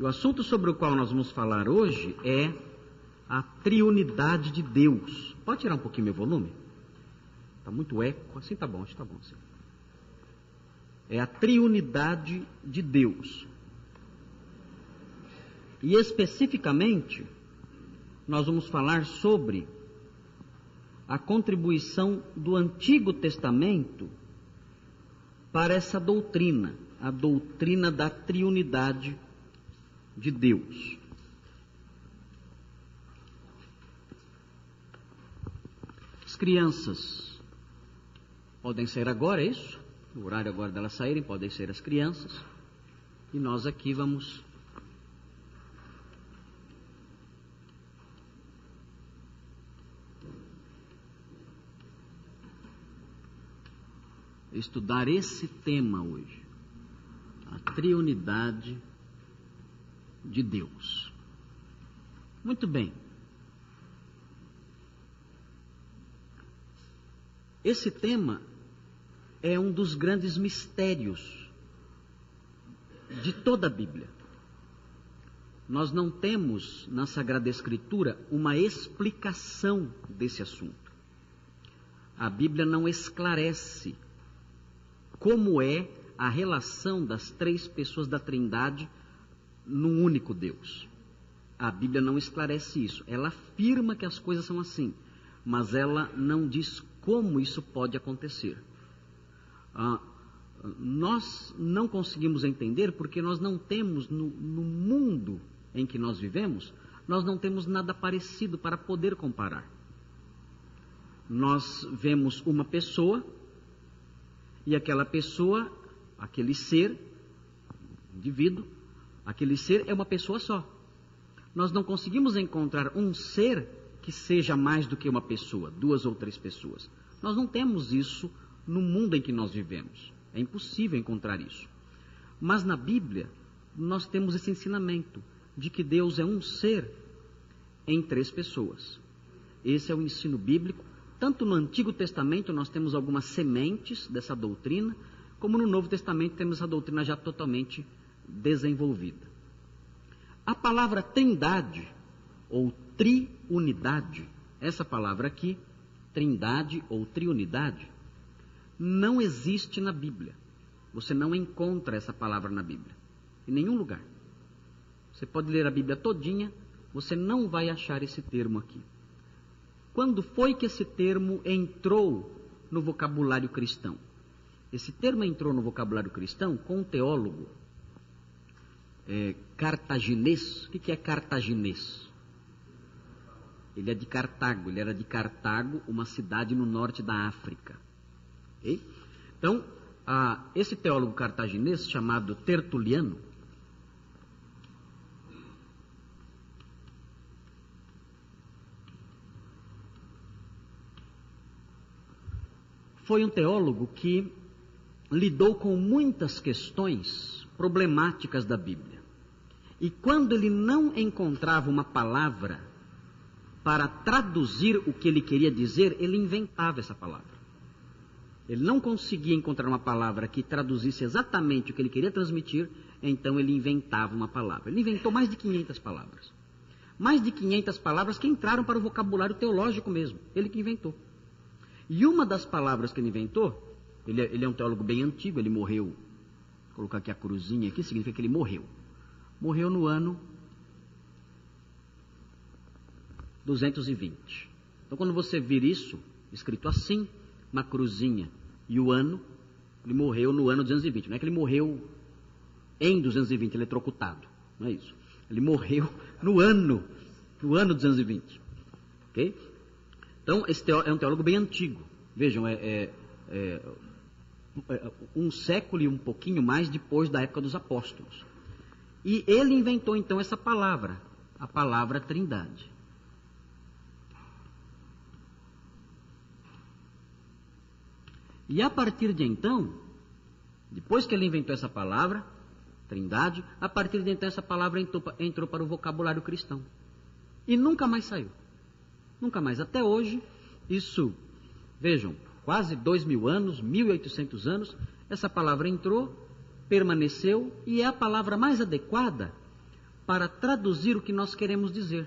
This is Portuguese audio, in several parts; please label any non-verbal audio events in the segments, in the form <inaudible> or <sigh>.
O assunto sobre o qual nós vamos falar hoje é a triunidade de Deus. Pode tirar um pouquinho meu volume? Está muito eco, assim tá bom, está bom. Assim. É a triunidade de Deus. E especificamente, nós vamos falar sobre a contribuição do Antigo Testamento para essa doutrina, a doutrina da triunidade de Deus. As crianças podem ser agora, é isso? O horário agora delas saírem, podem ser as crianças. E nós aqui vamos estudar esse tema hoje, a triunidade de Deus. Muito bem. Esse tema é um dos grandes mistérios de toda a Bíblia. Nós não temos na Sagrada Escritura uma explicação desse assunto. A Bíblia não esclarece como é a relação das três pessoas da Trindade num único Deus. A Bíblia não esclarece isso. Ela afirma que as coisas são assim, mas ela não diz como isso pode acontecer. Ah, nós não conseguimos entender porque nós não temos no, no mundo em que nós vivemos, nós não temos nada parecido para poder comparar. Nós vemos uma pessoa e aquela pessoa, aquele ser, indivíduo, aquele ser é uma pessoa só. Nós não conseguimos encontrar um ser que seja mais do que uma pessoa, duas ou três pessoas. Nós não temos isso no mundo em que nós vivemos. É impossível encontrar isso. Mas na Bíblia, nós temos esse ensinamento de que Deus é um ser em três pessoas. Esse é o ensino bíblico tanto no Antigo Testamento nós temos algumas sementes dessa doutrina, como no Novo Testamento temos a doutrina já totalmente desenvolvida. A palavra trindade ou triunidade, essa palavra aqui, trindade ou triunidade, não existe na Bíblia. Você não encontra essa palavra na Bíblia, em nenhum lugar. Você pode ler a Bíblia todinha, você não vai achar esse termo aqui. Quando foi que esse termo entrou no vocabulário cristão? Esse termo entrou no vocabulário cristão com um teólogo é, cartaginês. O que é cartaginês? Ele é de Cartago, ele era de Cartago, uma cidade no norte da África. Okay? Então, a, esse teólogo cartaginês, chamado Tertuliano, foi um teólogo que lidou com muitas questões problemáticas da Bíblia. E quando ele não encontrava uma palavra para traduzir o que ele queria dizer, ele inventava essa palavra. Ele não conseguia encontrar uma palavra que traduzisse exatamente o que ele queria transmitir, então ele inventava uma palavra. Ele inventou mais de 500 palavras. Mais de 500 palavras que entraram para o vocabulário teológico mesmo. Ele que inventou. E uma das palavras que ele inventou, ele, é, ele é um teólogo bem antigo, ele morreu, vou colocar aqui a cruzinha aqui, significa que ele morreu. Morreu no ano 220. Então quando você vir isso, escrito assim, uma cruzinha e o ano, ele morreu no ano 220. Não é que ele morreu em 220, ele é. Não é isso. Ele morreu no ano, no ano 220. Ok? Então, esse é um teólogo bem antigo. Vejam, é, é, é, é, um século e um pouquinho mais depois da época dos apóstolos. E ele inventou então essa palavra, a palavra trindade. E a partir de então, depois que ele inventou essa palavra, trindade, a partir de então essa palavra entrou, entrou para o vocabulário cristão. E nunca mais saiu. Nunca mais. Até hoje, isso, vejam, quase dois mil anos, mil e oitocentos anos, essa palavra entrou, permaneceu e é a palavra mais adequada para traduzir o que nós queremos dizer.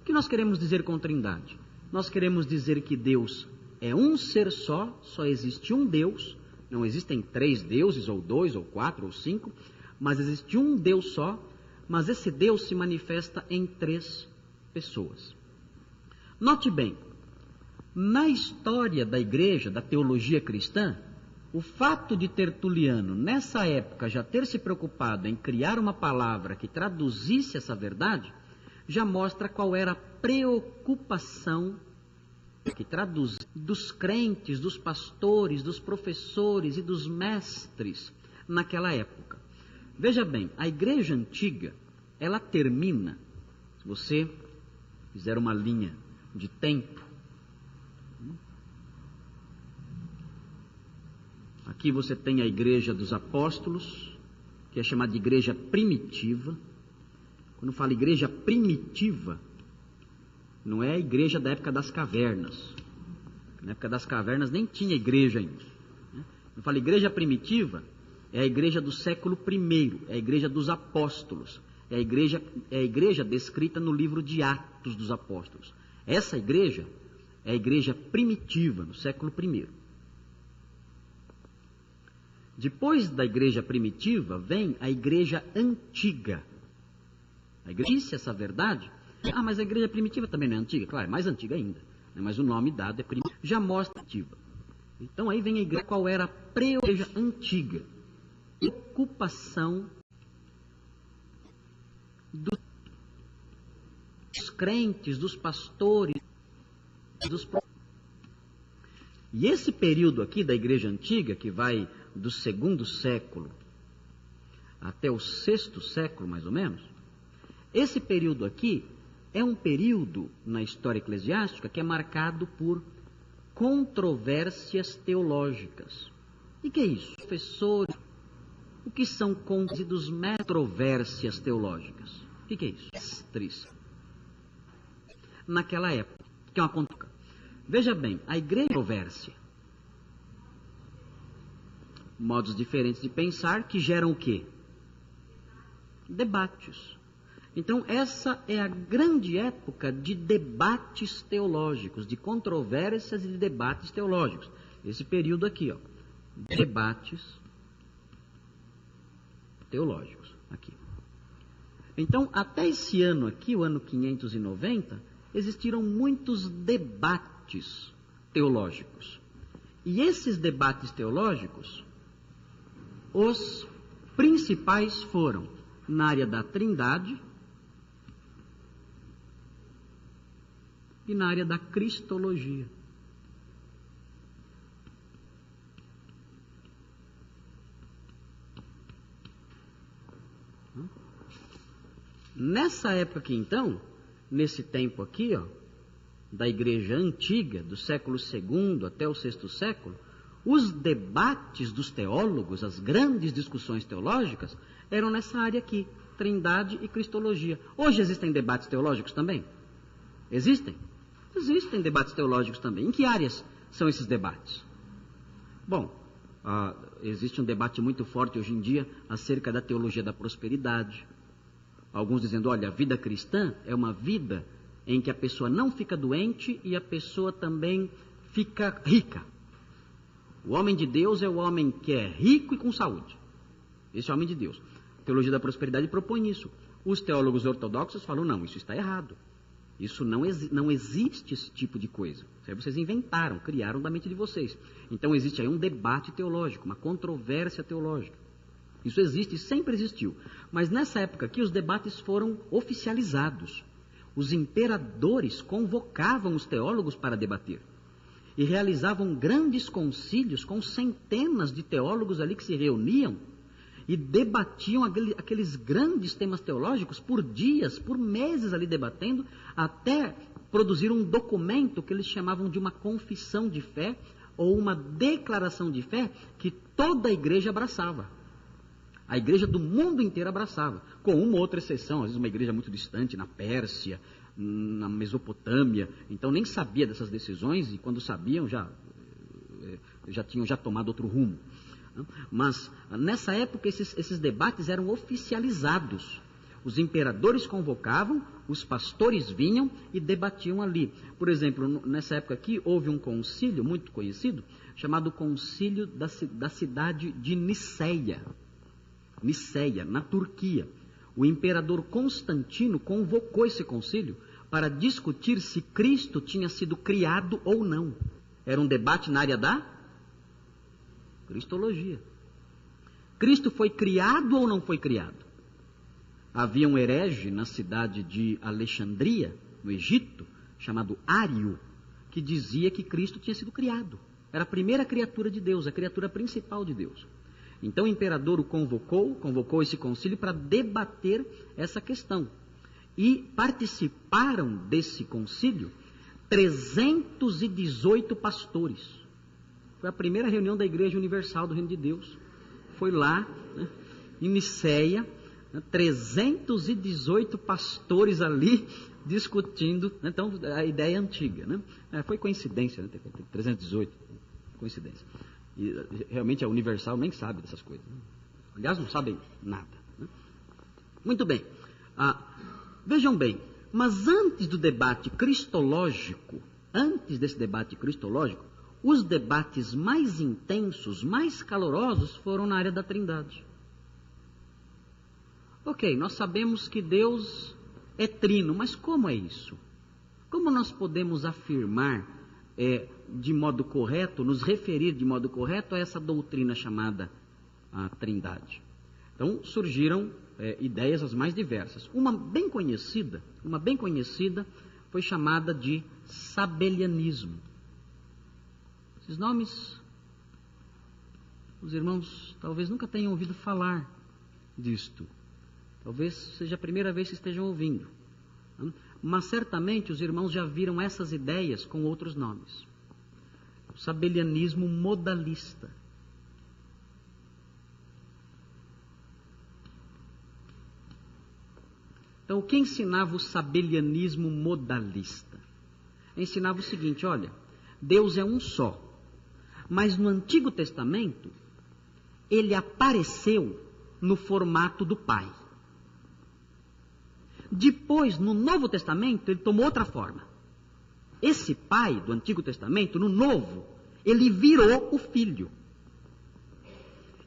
O que nós queremos dizer com Trindade? Nós queremos dizer que Deus é um ser só, só existe um Deus, não existem três deuses, ou dois, ou quatro, ou cinco, mas existe um Deus só, mas esse Deus se manifesta em três pessoas. Note bem, na história da igreja, da teologia cristã, o fato de Tertuliano, nessa época, já ter se preocupado em criar uma palavra que traduzisse essa verdade, já mostra qual era a preocupação que traduz dos crentes, dos pastores, dos professores e dos mestres naquela época. Veja bem, a igreja antiga, ela termina, se você fizer uma linha de tempo, Aqui você tem a igreja dos apóstolos, que é chamada de igreja primitiva. Quando fala igreja primitiva, não é a igreja da época das cavernas. Na época das cavernas nem tinha igreja ainda. Né? Quando fala igreja primitiva, é a igreja do século I, é a igreja dos apóstolos, é a igreja, é a igreja descrita no livro de Atos dos Apóstolos. Essa igreja é a igreja primitiva, no século I. Depois da igreja primitiva vem a igreja antiga. A igreja disse essa verdade. Ah, mas a igreja primitiva também não é antiga? Claro, é mais antiga ainda. Né? Mas o nome dado é primitiva. Já mostra ativa. Então aí vem a igreja, qual era a pré-igreja antiga. Ocupação dos crentes, dos pastores, dos e esse período aqui da igreja antiga, que vai do segundo século até o sexto século, mais ou menos, esse período aqui é um período na história eclesiástica que é marcado por controvérsias teológicas. E que é isso? Professores, o que são controvérsias teológicas? O que, é isso? Mestres. Naquela época, que é uma. Veja bem, a igreja controvérsia modos diferentes de pensar que geram o quê? Debates. Então, essa é a grande época de debates teológicos, de controvérsias e de debates teológicos. Esse período aqui, ó, debates teológicos, aqui. Então, até esse ano aqui, o ano 590, existiram muitos debates teológicos. E esses debates teológicos os principais foram na área da Trindade e na área da Cristologia. Nessa época então, nesse tempo aqui, ó, da igreja antiga, do século II até o sexto século, os debates dos teólogos, as grandes discussões teológicas, eram nessa área aqui, Trindade e Cristologia. Hoje existem debates teológicos também? Existem? Existem debates teológicos também. Em que áreas são esses debates? Bom, ah, existe um debate muito forte hoje em dia acerca da teologia da prosperidade. Alguns dizendo, olha, a vida cristã é uma vida em que a pessoa não fica doente e a pessoa também fica rica. O homem de Deus é o homem que é rico e com saúde. Esse é o homem de Deus. A teologia da prosperidade propõe isso. Os teólogos ortodoxos falam: não, isso está errado. Isso não, exi não existe esse tipo de coisa. Vocês inventaram, criaram da mente de vocês. Então existe aí um debate teológico, uma controvérsia teológica. Isso existe e sempre existiu. Mas nessa época aqui os debates foram oficializados. Os imperadores convocavam os teólogos para debater e realizavam grandes concílios com centenas de teólogos ali que se reuniam e debatiam aqueles grandes temas teológicos por dias, por meses ali debatendo, até produzir um documento que eles chamavam de uma confissão de fé ou uma declaração de fé que toda a igreja abraçava. A igreja do mundo inteiro abraçava, com uma outra exceção, às vezes uma igreja muito distante, na Pérsia, na Mesopotâmia, então nem sabia dessas decisões e quando sabiam já, eh, já tinham já tomado outro rumo. Mas nessa época esses, esses debates eram oficializados. Os imperadores convocavam, os pastores vinham e debatiam ali. Por exemplo, nessa época aqui, houve um concílio muito conhecido, chamado Concílio da, da cidade de Niceia. Niceia, na Turquia. O imperador Constantino convocou esse concílio para discutir se Cristo tinha sido criado ou não. Era um debate na área da Cristologia. Cristo foi criado ou não foi criado? Havia um herege na cidade de Alexandria, no Egito, chamado Ário, que dizia que Cristo tinha sido criado. Era a primeira criatura de Deus, a criatura principal de Deus. Então o imperador o convocou, convocou esse concílio para debater essa questão. E participaram desse concílio 318 pastores. Foi a primeira reunião da Igreja Universal do Reino de Deus. Foi lá, né, em Niceia, né, 318 pastores ali discutindo. Né, então, a ideia é antiga. Né? É, foi coincidência, né, 318, coincidência. E realmente a Universal nem sabe dessas coisas. Né? Aliás, não sabem nada. Né? Muito bem. Vejam bem, mas antes do debate cristológico, antes desse debate cristológico, os debates mais intensos, mais calorosos foram na área da Trindade. Ok, nós sabemos que Deus é trino, mas como é isso? Como nós podemos afirmar é, de modo correto, nos referir de modo correto a essa doutrina chamada a Trindade? Então surgiram é, ideias as mais diversas. Uma bem conhecida, uma bem conhecida, foi chamada de sabelianismo. Esses nomes, os irmãos talvez nunca tenham ouvido falar disto. Talvez seja a primeira vez que estejam ouvindo. Mas certamente os irmãos já viram essas ideias com outros nomes. O sabelianismo modalista. Então, o que ensinava o sabelianismo modalista? Ensinava o seguinte: olha, Deus é um só, mas no Antigo Testamento ele apareceu no formato do Pai. Depois, no Novo Testamento, ele tomou outra forma. Esse Pai do Antigo Testamento, no Novo, ele virou o Filho.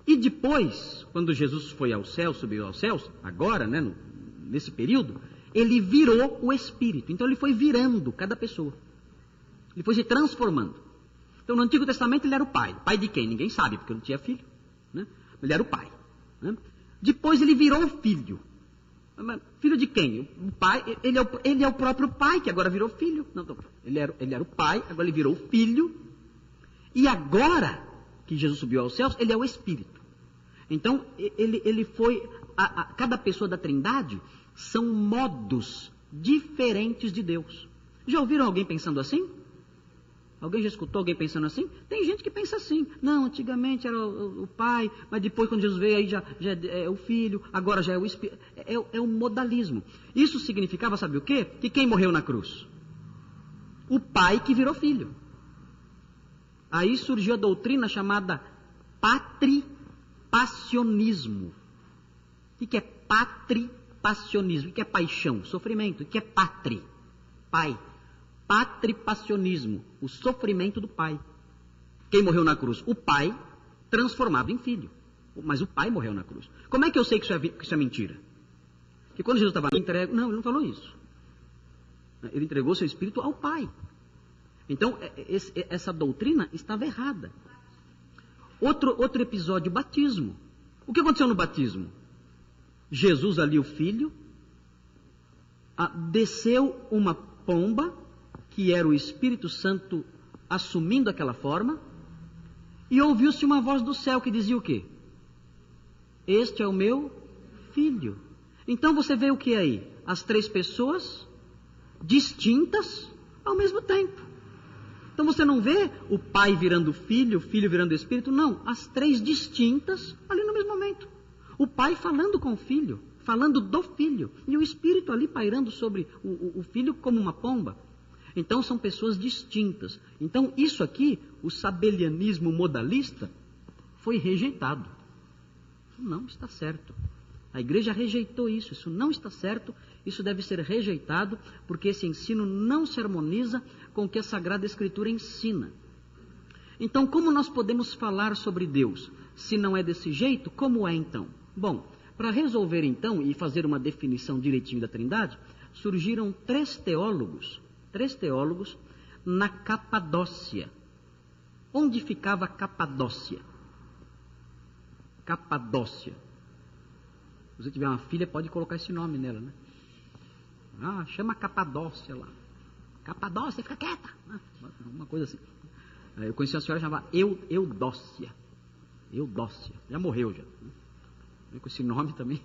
E depois, quando Jesus foi ao céu, subiu aos céus, agora, né, no nesse período, ele virou o espírito. Então ele foi virando cada pessoa. Ele foi se transformando. Então no Antigo Testamento ele era o pai. Pai de quem? Ninguém sabe, porque não tinha filho. Né? Ele era o pai. Né? Depois ele virou filho. Filho de quem? O pai, ele é o, ele é o próprio pai que agora virou filho. Não, ele, era, ele era o pai, agora ele virou filho. E agora que Jesus subiu aos céus, ele é o Espírito. Então ele, ele foi. A, a, cada pessoa da Trindade são modos diferentes de Deus. Já ouviram alguém pensando assim? Alguém já escutou alguém pensando assim? Tem gente que pensa assim. Não, antigamente era o, o, pai, mas depois quando Jesus veio aí já, já é, é o filho, agora já é o espírito. É, é, é o modalismo. Isso significava, sabe o quê? Que quem morreu na cruz? O pai que virou filho. Aí surgiu a doutrina chamada patripassionismo. O que é patripassionismo? Passionismo. O que é paixão? Sofrimento. O que é patri? Pai. Patripassionismo. O sofrimento do pai. Quem morreu na cruz? O pai transformado em filho. Mas o pai morreu na cruz. Como é que eu sei que isso é, que isso é mentira? Que quando Jesus estava entregue. Não, ele não falou isso. Ele entregou seu espírito ao pai. Então, é, é, esse, essa doutrina estava errada. Outro, outro episódio, batismo. O que aconteceu no batismo? Jesus ali, o filho, desceu uma pomba, que era o Espírito Santo assumindo aquela forma, e ouviu-se uma voz do céu que dizia o quê? Este é o meu filho. Então você vê o que aí? As três pessoas distintas ao mesmo tempo. Então você não vê o pai virando filho, o filho virando espírito, não. As três distintas ali no mesmo momento. O pai falando com o filho, falando do filho, e o espírito ali pairando sobre o, o, o filho como uma pomba. Então são pessoas distintas. Então isso aqui, o sabelianismo modalista, foi rejeitado. Não está certo. A igreja rejeitou isso, isso não está certo, isso deve ser rejeitado, porque esse ensino não se harmoniza com o que a Sagrada Escritura ensina. Então, como nós podemos falar sobre Deus? Se não é desse jeito, como é então? Bom, para resolver então e fazer uma definição direitinho da Trindade, surgiram três teólogos, três teólogos na Capadócia. Onde ficava Capadócia? Capadócia. Se você tiver uma filha, pode colocar esse nome nela, né? Ah, chama Capadócia lá. Capadócia, fica quieta. Ah, uma coisa assim. Eu conheci uma senhora chamada Eu, Eudócia. Eudócia. Já morreu já. Com esse nome também.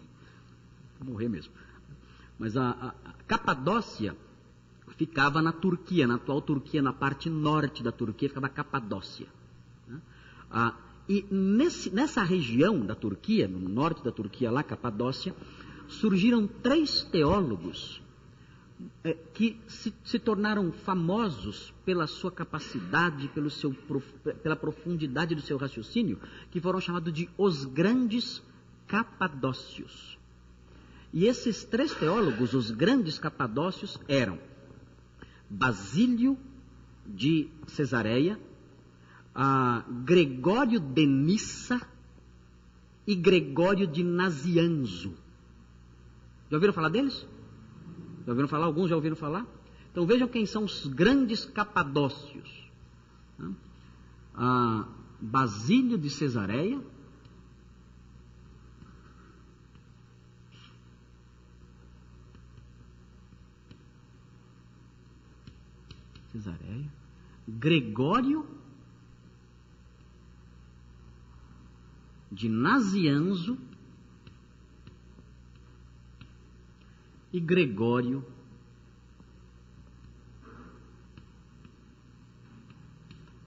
Vou morrer mesmo. Mas a, a, a Capadócia ficava na Turquia, na atual Turquia, na parte norte da Turquia, ficava Capadócia. Né? Ah, e nesse, nessa região da Turquia, no norte da Turquia, lá, Capadócia, surgiram três teólogos é, que se, se, tornaram famosos pela sua capacidade, pelo seu, pela profundidade do seu raciocínio, que foram chamados de os grandes capadócios. E esses três teólogos, os grandes capadócios, eram Basílio de Cesareia, Gregório de Nissa e Gregório de Nazianzo. Já ouviram falar deles? Já ouviram falar? Alguns já ouviram falar? Então vejam quem são os grandes capadócios. Ah, Basílio de Cesareia. Cesareia. Gregório de Nazianzo e Gregório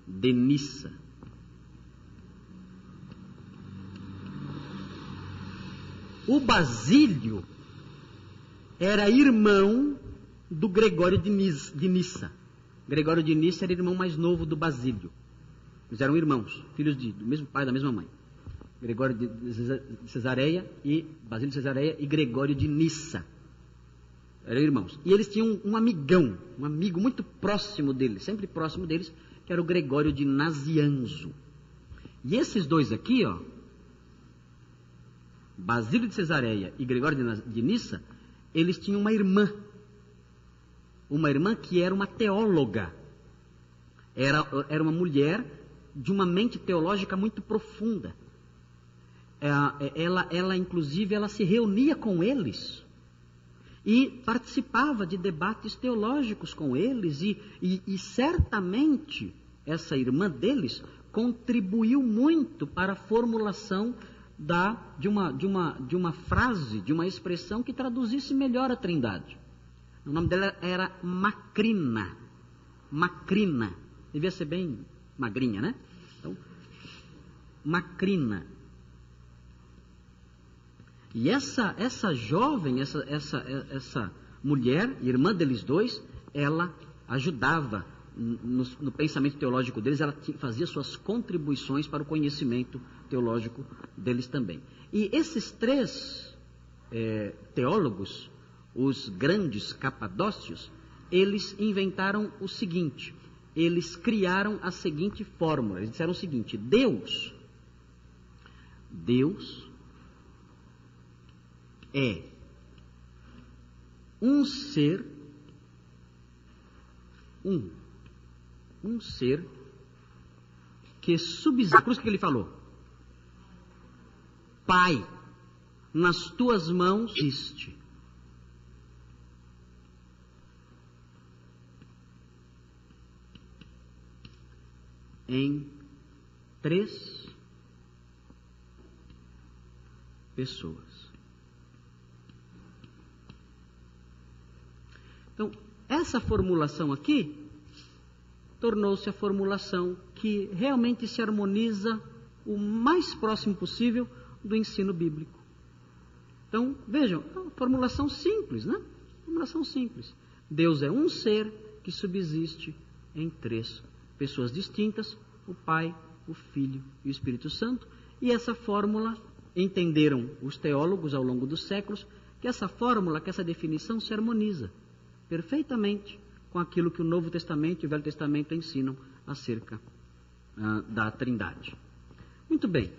de Nissa. O Basílio era irmão do Gregório de, Nis, de Nissa. Gregório de Nissa era irmão mais novo do Basílio. Eles eram irmãos, filhos de, do mesmo pai, da mesma mãe. Gregório de Cesareia e Basílio de Cesareia e Gregório de Nissa eram irmãos. E eles tinham um amigão, um amigo muito próximo deles, sempre próximo deles, que era o Gregório de Nazianzo. E esses dois aqui, ó, Basílio de Cesareia e Gregório de Nissa, eles tinham uma irmã. Uma irmã que era uma teóloga. Era, era uma mulher de uma mente teológica muito profunda. Ela, é, ela, ela, inclusive, ela se reunia com eles e participava de debates teológicos com eles, e, e, e certamente essa irmã deles contribuiu muito para a formulação da, de, uma, de, uma, de uma frase, de uma expressão que traduzisse melhor a trindade. O nome dela era Macrina. Macrina. Devia ser bem magrinha, né? Então, Macrina. E essa, essa jovem, essa, essa, essa mulher, irmã deles dois, ela ajudava no, no pensamento teológico deles, ela fazia suas contribuições para o conhecimento teológico deles também. E esses três é, teólogos, os grandes capadócios, eles inventaram o seguinte: eles criaram a seguinte fórmula. Eles disseram o seguinte: Deus, Deus é um ser, um, um ser que subsiste. Por isso que ele falou: Pai, nas tuas mãos existe. Em três pessoas. Então, essa formulação aqui tornou-se a formulação que realmente se harmoniza o mais próximo possível do ensino bíblico. Então, vejam, é formulação simples, né? Formulação simples. Deus é um ser que subsiste em três pessoas distintas: o Pai, o Filho e o Espírito Santo. E essa fórmula entenderam os teólogos ao longo dos séculos que essa fórmula, que essa definição se harmoniza perfeitamente com aquilo que o Novo Testamento e o Velho Testamento ensinam acerca ah, da Trindade. Muito bem.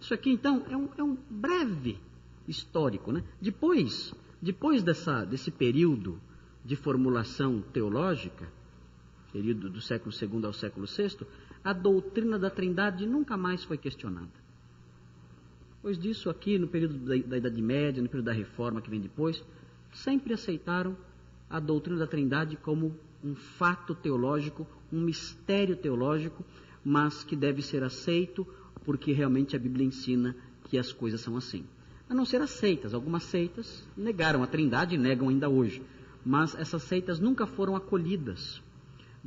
Isso aqui, então, é um, é um breve histórico. Né? Depois, depois dessa, desse período de formulação teológica, período do século II ao século VI, a doutrina da Trindade nunca mais foi questionada. Depois disso, aqui no período da, da Idade Média, no período da Reforma que vem depois, sempre aceitaram a doutrina da Trindade como um fato teológico, um mistério teológico, mas que deve ser aceito porque realmente a Bíblia ensina que as coisas são assim. A não ser as seitas, algumas seitas negaram a Trindade e negam ainda hoje, mas essas seitas nunca foram acolhidas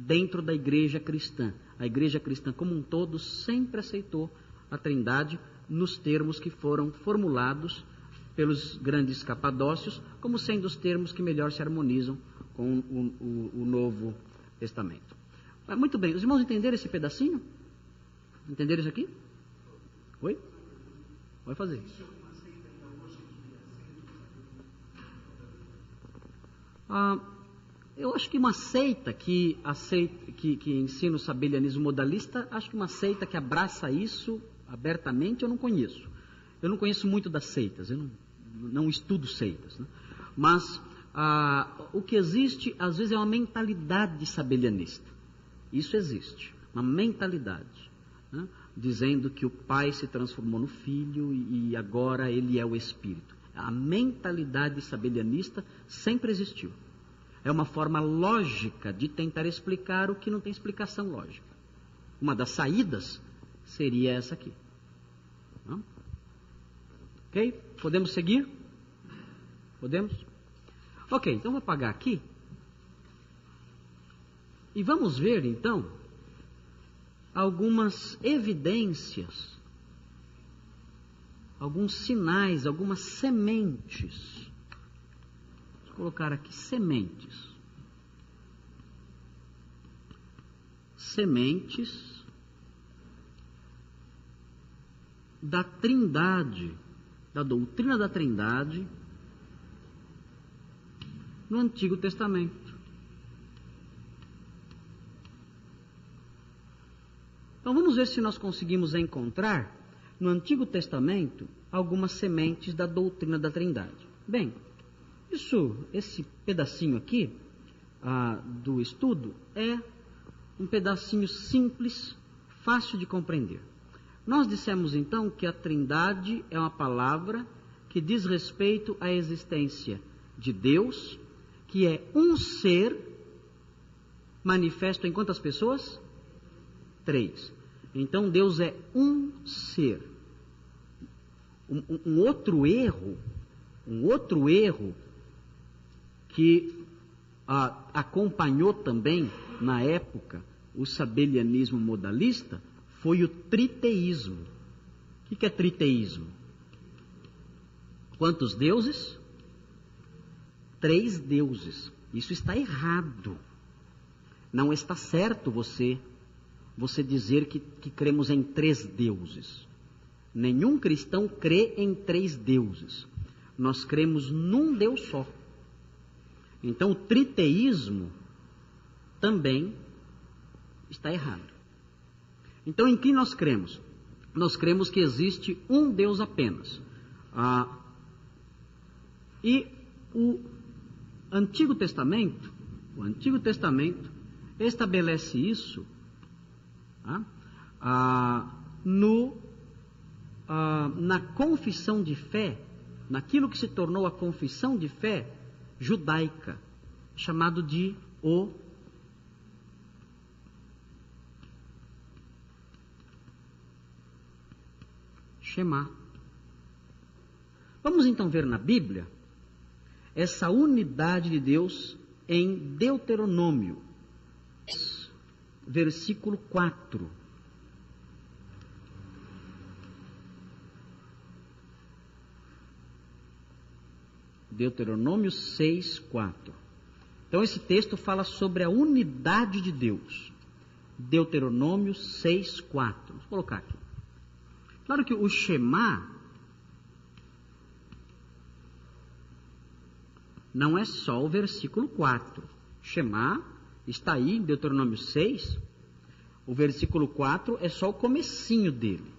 dentro da igreja cristã. A igreja cristã como um todo sempre aceitou a Trindade nos termos que foram formulados pelos grandes capadócios, como sendo os termos que melhor se harmonizam com o, o, o Novo Testamento. Mas, muito bem, os irmãos entenderam esse pedacinho? Entenderam isso aqui? Oi? Vai fazer. Ah, eu acho que uma seita que, aceita, que, que ensina o sabelianismo modalista, acho que uma seita que abraça isso abertamente eu não conheço. Eu não conheço muito das seitas, eu não, não estudo seitas. Né? Mas ah, o que existe, às vezes, é uma mentalidade sabelianista. Isso existe, uma mentalidade. Né? Dizendo que o pai se transformou no filho e agora ele é o espírito. A mentalidade sabelianista sempre existiu. É uma forma lógica de tentar explicar o que não tem explicação lógica. Uma das saídas seria essa aqui. Não? Ok? Podemos seguir? Podemos? Ok, então vou apagar aqui. E vamos ver então algumas evidências, alguns sinais, algumas sementes. Colocar aqui sementes. Sementes da Trindade da doutrina da Trindade no Antigo Testamento. Então vamos ver se nós conseguimos encontrar no Antigo Testamento algumas sementes da doutrina da Trindade. Bem, isso, esse pedacinho aqui ah, do estudo é um pedacinho simples, fácil de compreender. Nós dissemos então que a Trindade é uma palavra que diz respeito à existência de Deus, que é um ser manifesto em quantas pessoas? Três. Então Deus é um ser. Um, um outro erro, um outro erro que ah, acompanhou também na época o sabelianismo modalista foi o triteísmo. O que é triteísmo? Quantos deuses? Três deuses. Isso está errado. Não está certo você você dizer que, que cremos em três deuses. Nenhum cristão crê em três deuses. Nós cremos num Deus só. Então o triteísmo também está errado. Então, em quem nós cremos? Nós cremos que existe um Deus apenas. Ah, e o Antigo Testamento, o Antigo Testamento estabelece isso ah, ah, ah, na confissão de fé, naquilo que se tornou a confissão de fé judaica, chamado de o Shema. Vamos então ver na Bíblia essa unidade de Deus em Deuteronômio, versículo 4. Deuteronômio 6, 4. Então esse texto fala sobre a unidade de Deus. Deuteronômio 6, 4. Vamos colocar aqui. Claro que o Shema não é só o versículo 4. Shema está aí em Deuteronômio 6. O versículo 4 é só o comecinho dele.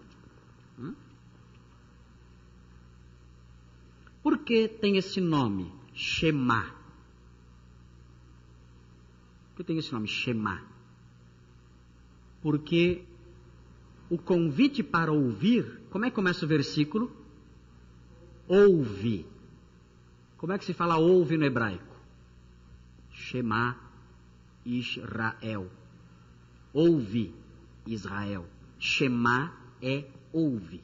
Por que tem esse nome, Shema? Por que tem esse nome, Shema? Porque o convite para ouvir, como é que começa o versículo? Ouve. Como é que se fala ouve no hebraico? Shema Israel. Ouve Israel. Shema é ouve.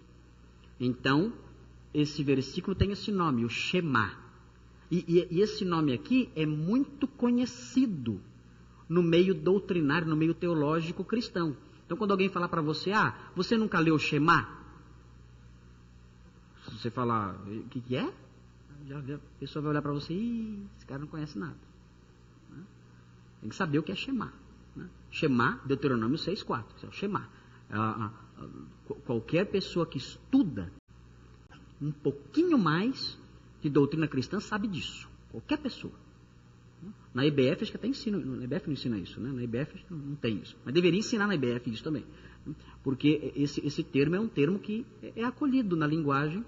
Então, esse versículo tem esse nome, o Shema. E, e, e, esse nome aqui é muito conhecido no meio doutrinário, no meio teológico cristão. Então, quando alguém falar para você, ah, você nunca leu o Shema? Se você falar, o que, que é? Já, a pessoa vai olhar para você e esse cara não conhece nada. Né? Tem que saber o que é Shema. Né? Shema, Deuteronômio 6,4. É o Shema. Qualquer pessoa que estuda um pouquinho mais de doutrina cristã sabe disso. Qualquer pessoa. Na IBF acho que até ensina, na IBF não ensina isso, né? Na IBF não tem isso. Mas deveria ensinar na IBF isso também. Porque esse, esse termo é um termo que é acolhido na linguagem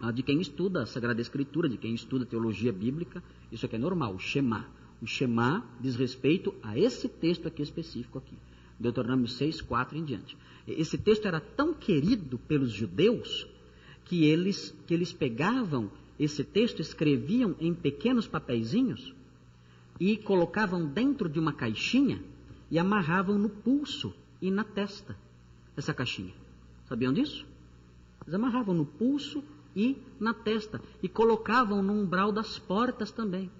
ah, de quem estuda a Sagrada Escritura, de quem estuda teologia bíblica. Isso aqui é normal, o Shema. O Shema diz respeito a esse texto aqui específico aqui. Deuteronômio 6, 4 em diante. Esse texto era tão querido pelos judeus que eles, que eles pegavam esse texto, escreviam em pequenos papeizinhos e colocavam dentro de uma caixinha e amarravam no pulso e na testa essa caixinha. Sabiam disso? Eles amarravam no pulso e na testa e colocavam no umbral das portas também.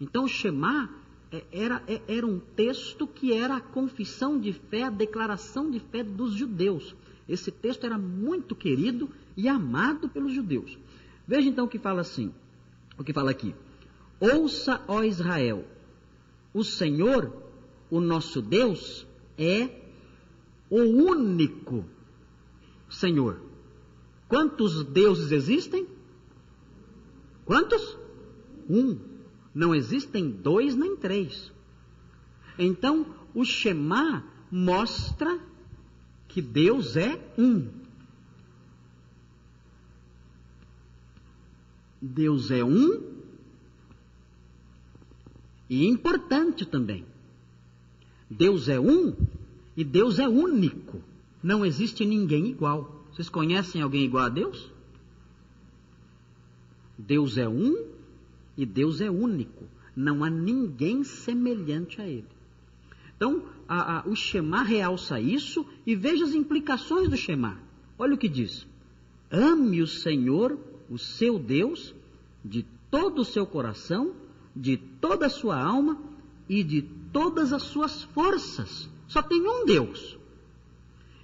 Então o Shema é, era, é, era um texto que era a confissão de fé, a declaração de fé dos judeus. Esse texto era muito querido e amado pelos judeus. Veja então o que fala assim, o que fala aqui. Ouça, ó Israel, o Senhor, o nosso Deus, é o único Senhor. Quantos deuses existem? Quantos? Um. Não existem dois nem três. Então, o Shema mostra que Deus é um. Deus é um e importante também. Deus é um e Deus é único. Não existe ninguém igual. Vocês conhecem alguém igual a Deus? Deus é um e Deus é único. Não há ninguém semelhante a Ele. Então, a, a, o Shema realça isso e veja as implicações do Shema. Olha o que diz: Ame o Senhor, o seu Deus, de todo o seu coração, de toda a sua alma e de todas as suas forças. Só tem um Deus.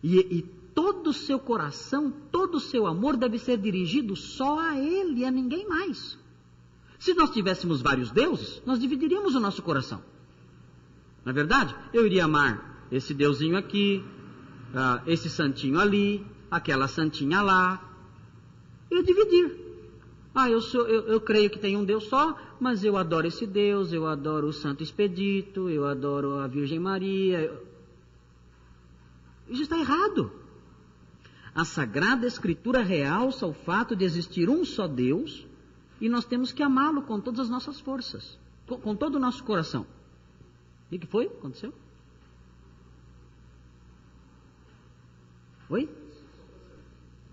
E, e todo o seu coração, todo o seu amor deve ser dirigido só a Ele a ninguém mais. Se nós tivéssemos vários deuses, nós dividiríamos o nosso coração. Não é verdade? Eu iria amar esse deusinho aqui, uh, esse santinho ali, aquela santinha lá. E dividir. Ah, eu, sou, eu, eu creio que tem um Deus só, mas eu adoro esse Deus, eu adoro o Santo Expedito, eu adoro a Virgem Maria. Isso está errado. A Sagrada Escritura realça o fato de existir um só Deus e nós temos que amá-lo com todas as nossas forças, com, com todo o nosso coração. O que foi? Aconteceu? Oi?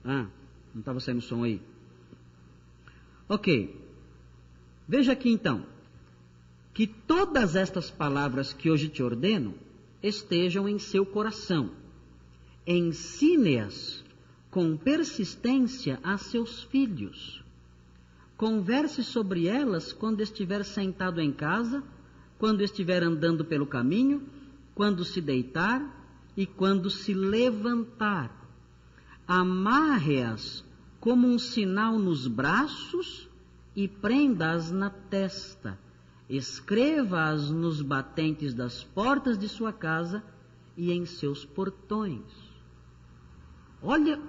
Ah, não estava saindo som aí. Ok. Veja aqui então, que todas estas palavras que hoje te ordeno estejam em seu coração. Ensine-as com persistência a seus filhos. Converse sobre elas quando estiver sentado em casa quando estiver andando pelo caminho, quando se deitar e quando se levantar. Amarre-as como um sinal nos braços e prenda-as na testa. Escreva-as nos batentes das portas de sua casa e em seus portões. Olha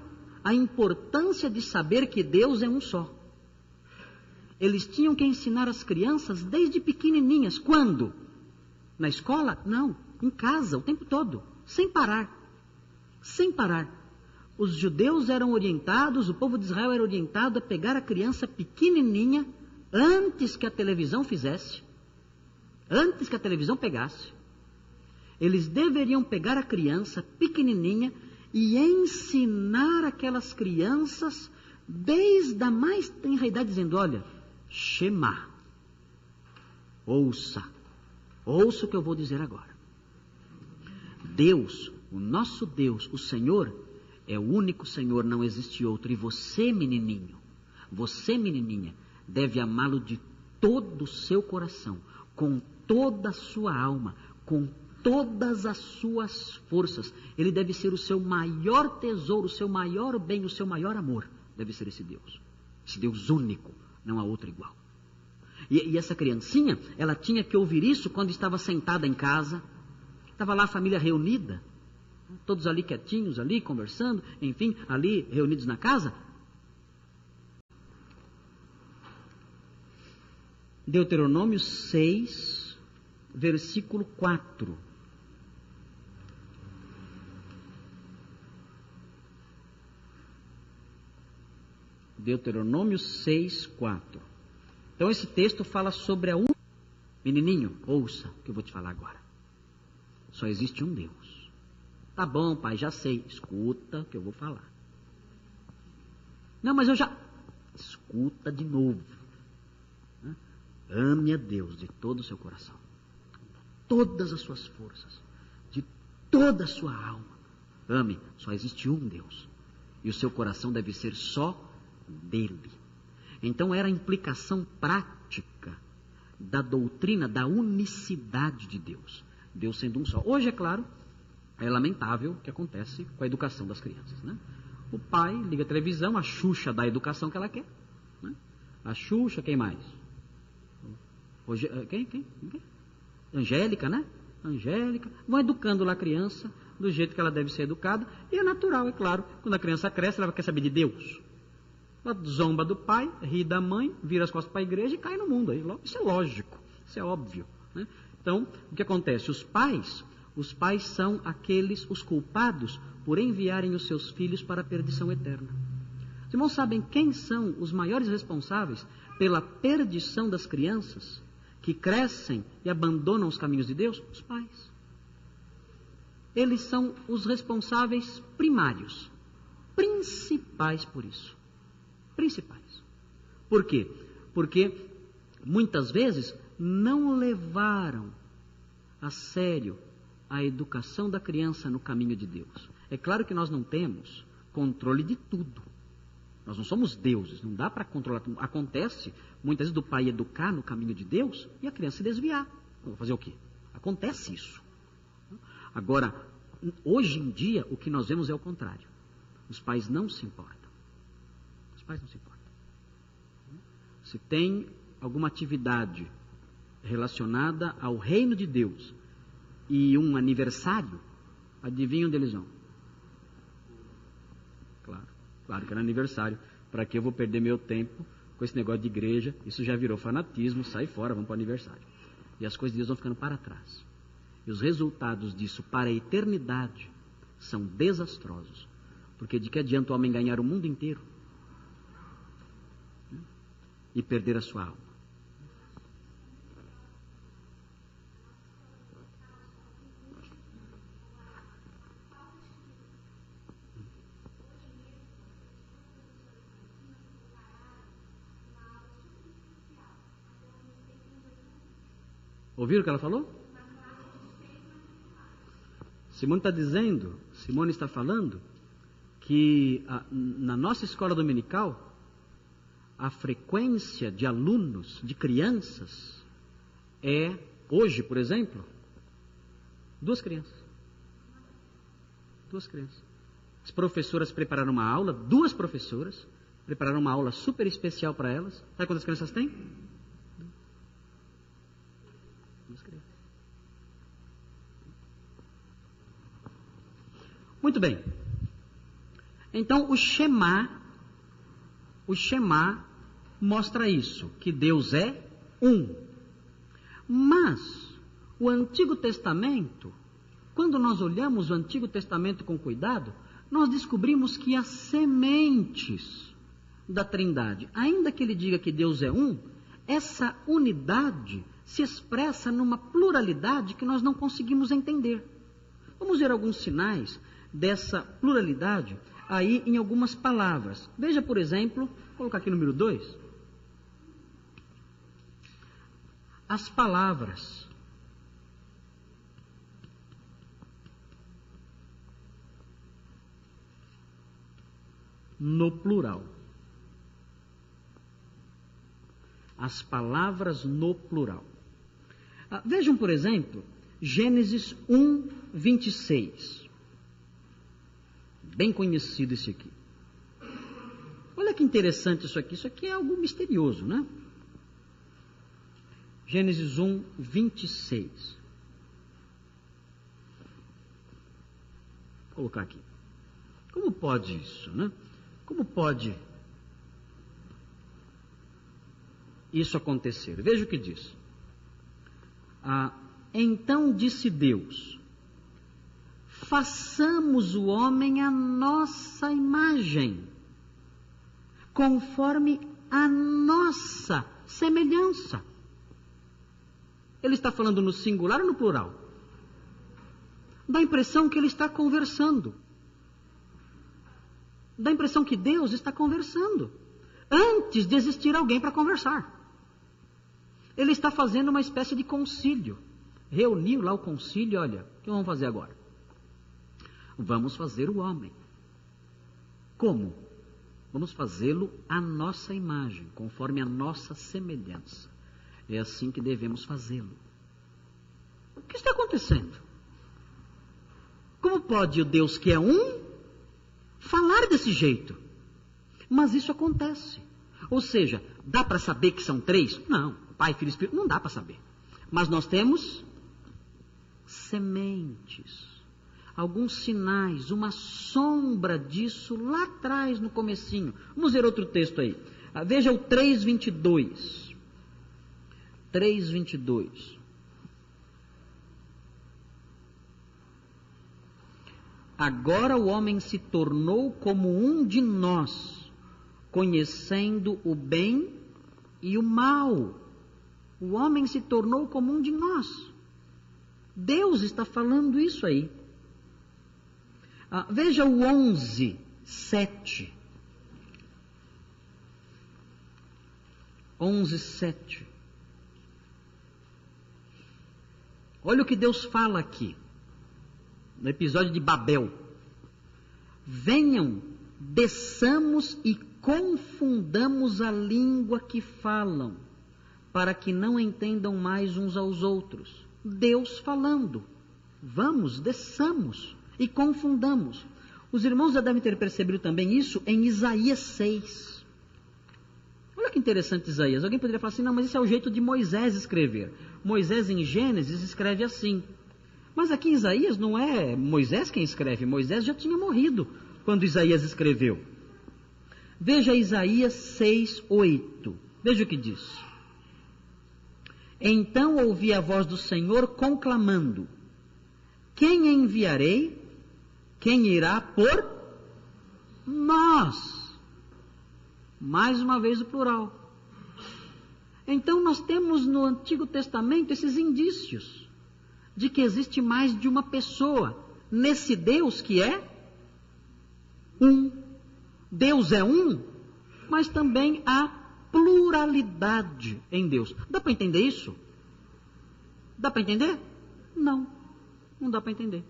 a importância de saber que Deus é um só. Eles tinham que ensinar as crianças desde pequenininhas. Quando? Na escola? Não, em casa, o tempo todo, sem parar. Sem parar. Os judeus eram orientados, o povo de Israel era orientado a pegar a criança pequenininha antes que a televisão fizesse, antes que a televisão pegasse. Eles deveriam pegar a criança pequenininha e ensinar aquelas crianças desde a mais tenra idade, dizendo: olha, Shema, ouça, ouça o que eu vou dizer agora. Deus, o nosso Deus, o Senhor, é o único Senhor, não existe outro. E você, menininho, você, menininha, deve amá-lo de todo o seu coração, com toda a sua alma, com todas as suas forças. Ele deve ser o seu maior tesouro, o seu maior bem, o seu maior amor. Deve ser esse Deus. Esse Deus único, não há outro igual. E, e essa criancinha, ela tinha que ouvir isso quando estava sentada em casa. Estava lá a família reunida, todos ali quietinhos, ali conversando, enfim, ali reunidos na casa. Deuteronômio 6, versículo 4. Deuteronômio 6, 4. Então esse texto fala sobre a um menininho, ouça o que eu vou te falar agora. Só existe um Deus. Tá bom, pai, já sei. Escuta que eu vou falar. Não, mas eu já. Escuta de novo. Ame a Deus de todo o seu coração, todas as suas forças, de toda a sua alma. Ame, só existe um Deus. E o seu coração deve ser só dele. Então era a implicação prática da doutrina da unicidade de Deus. Deus sendo um só. Hoje, é claro, é lamentável o que acontece com a educação das crianças. Né? O pai liga a televisão, a Xuxa dá a educação que ela quer. Né? A Xuxa, quem mais? Eh, quem, quem, quem? Angélica, né? Angélica. Vão educando lá a criança do jeito que ela deve ser educada. E é natural, é claro, quando a criança cresce, ela quer saber de Deus. Ela zomba do pai, ri da mãe, vira as costas para a igreja e cai no mundo. Isso é lógico, isso é óbvio. Né? Então, o que acontece? Os pais, os pais são aqueles, os culpados por enviarem os seus filhos para a perdição eterna. Os irmãos sabem quem são os maiores responsáveis pela perdição das crianças que crescem e abandonam os caminhos de Deus? Os pais. Eles são os responsáveis primários, principais por isso principais. Por quê? Porque muitas vezes não levaram a sério a educação da criança no caminho de Deus. É claro que nós não temos controle de tudo. Nós não somos deuses, não dá para controlar tudo. Acontece muitas vezes do pai educar no caminho de Deus e a criança se desviar. Vou fazer o quê? Acontece isso. Agora, hoje em dia, o que nós vemos é o contrário. Os pais não se importam pais não se importam. Se tem alguma atividade relacionada ao reino de Deus e um aniversário, adivinha onde eles vão? Claro, claro que era aniversário. Para que eu vou perder meu tempo com esse negócio de igreja? Isso já virou fanatismo, sai fora, vamos para o aniversário. E as coisas de Deus vão ficando para trás. E os resultados disso para a eternidade são desastrosos. Porque de que adianta o homem ganhar o mundo inteiro e perder a sua alma. Ouviram o que ela falou? Simone está dizendo, Simone está falando, que a, na nossa escola dominical a frequência de alunos, de crianças, é, hoje, por exemplo, duas crianças. Duas crianças. As professoras prepararam uma aula, duas professoras, prepararam uma aula super especial para elas. Sabe quantas crianças têm? Duas crianças. Muito bem. Então, o Shema, o Shema mostra isso, que Deus é um. Mas o Antigo Testamento, quando nós olhamos o Antigo Testamento com cuidado, nós descobrimos que as sementes da Trindade, ainda que ele diga que Deus é um, essa unidade se expressa numa pluralidade que nós não conseguimos entender. Vamos ver alguns sinais dessa pluralidade aí em algumas palavras. Veja, por exemplo, vou colocar aqui número 2. As palavras. No plural. As palavras no plural. Ah, vejam, por exemplo, Gênesis 1, 26 bem conhecido esse aqui. Olha que interessante isso aqui. Isso aqui é algo misterioso, né? Gênesis 1, 26. Vou colocar aqui. Como pode isso, né? Como pode isso acontecer? Veja o que diz. Ah, então disse Deus: façamos o homem à nossa imagem, conforme a nossa semelhança. Ele está falando no singular ou no plural? Dá a impressão que ele está conversando. Dá a impressão que Deus está conversando. Antes de existir alguém para conversar. Ele está fazendo uma espécie de concílio. Reuniu lá o concílio, olha, o que vamos fazer agora? Vamos fazer o homem. Como? Vamos fazê-lo à nossa imagem, conforme a nossa semelhança. É assim que devemos fazê-lo. O que está acontecendo? Como pode o Deus que é um falar desse jeito? Mas isso acontece. Ou seja, dá para saber que são três? Não. Pai, Filho e Espírito, não dá para saber. Mas nós temos sementes alguns sinais, uma sombra disso lá atrás no comecinho. Vamos ver outro texto aí. Ah, veja o 3:22. 3:22. Agora o homem se tornou como um de nós, conhecendo o bem e o mal. O homem se tornou como um de nós. Deus está falando isso aí. Ah, veja o 11, 7. 11, 7. Olha o que Deus fala aqui, no episódio de Babel. Venham, desçamos e confundamos a língua que falam, para que não entendam mais uns aos outros. Deus falando. Vamos, desçamos e confundamos. Os irmãos já devem ter percebido também isso em Isaías 6. Olha que interessante Isaías. Alguém poderia falar assim: não, mas esse é o jeito de Moisés escrever. Moisés em Gênesis escreve assim. Mas aqui em Isaías não é Moisés quem escreve, Moisés já tinha morrido quando Isaías escreveu. Veja Isaías 6, 8. Veja o que diz. Então ouvi a voz do Senhor conclamando: Quem enviarei quem irá por nós. Mais uma vez o plural. Então nós temos no Antigo Testamento esses indícios de que existe mais de uma pessoa nesse Deus que é um. Deus é um, mas também há pluralidade em Deus. Dá para entender isso? Dá para entender? Não, não dá para entender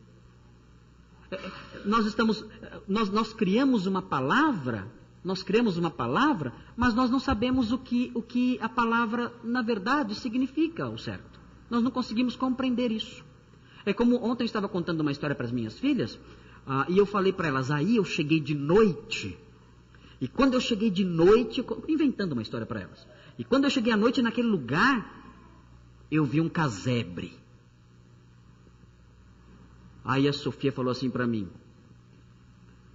nós estamos, nós, nós criamos uma palavra, nós criamos uma palavra, mas nós não sabemos o que, o que a palavra, na verdade, significa, o certo. Nós não conseguimos compreender isso. É como ontem eu estava contando uma história para as minhas filhas, ah, e eu falei para elas, aí eu cheguei de noite. E quando eu cheguei de noite, inventando uma história para elas. E quando eu cheguei à noite naquele lugar, eu vi um casebre. Aí a Sofia falou assim para mim,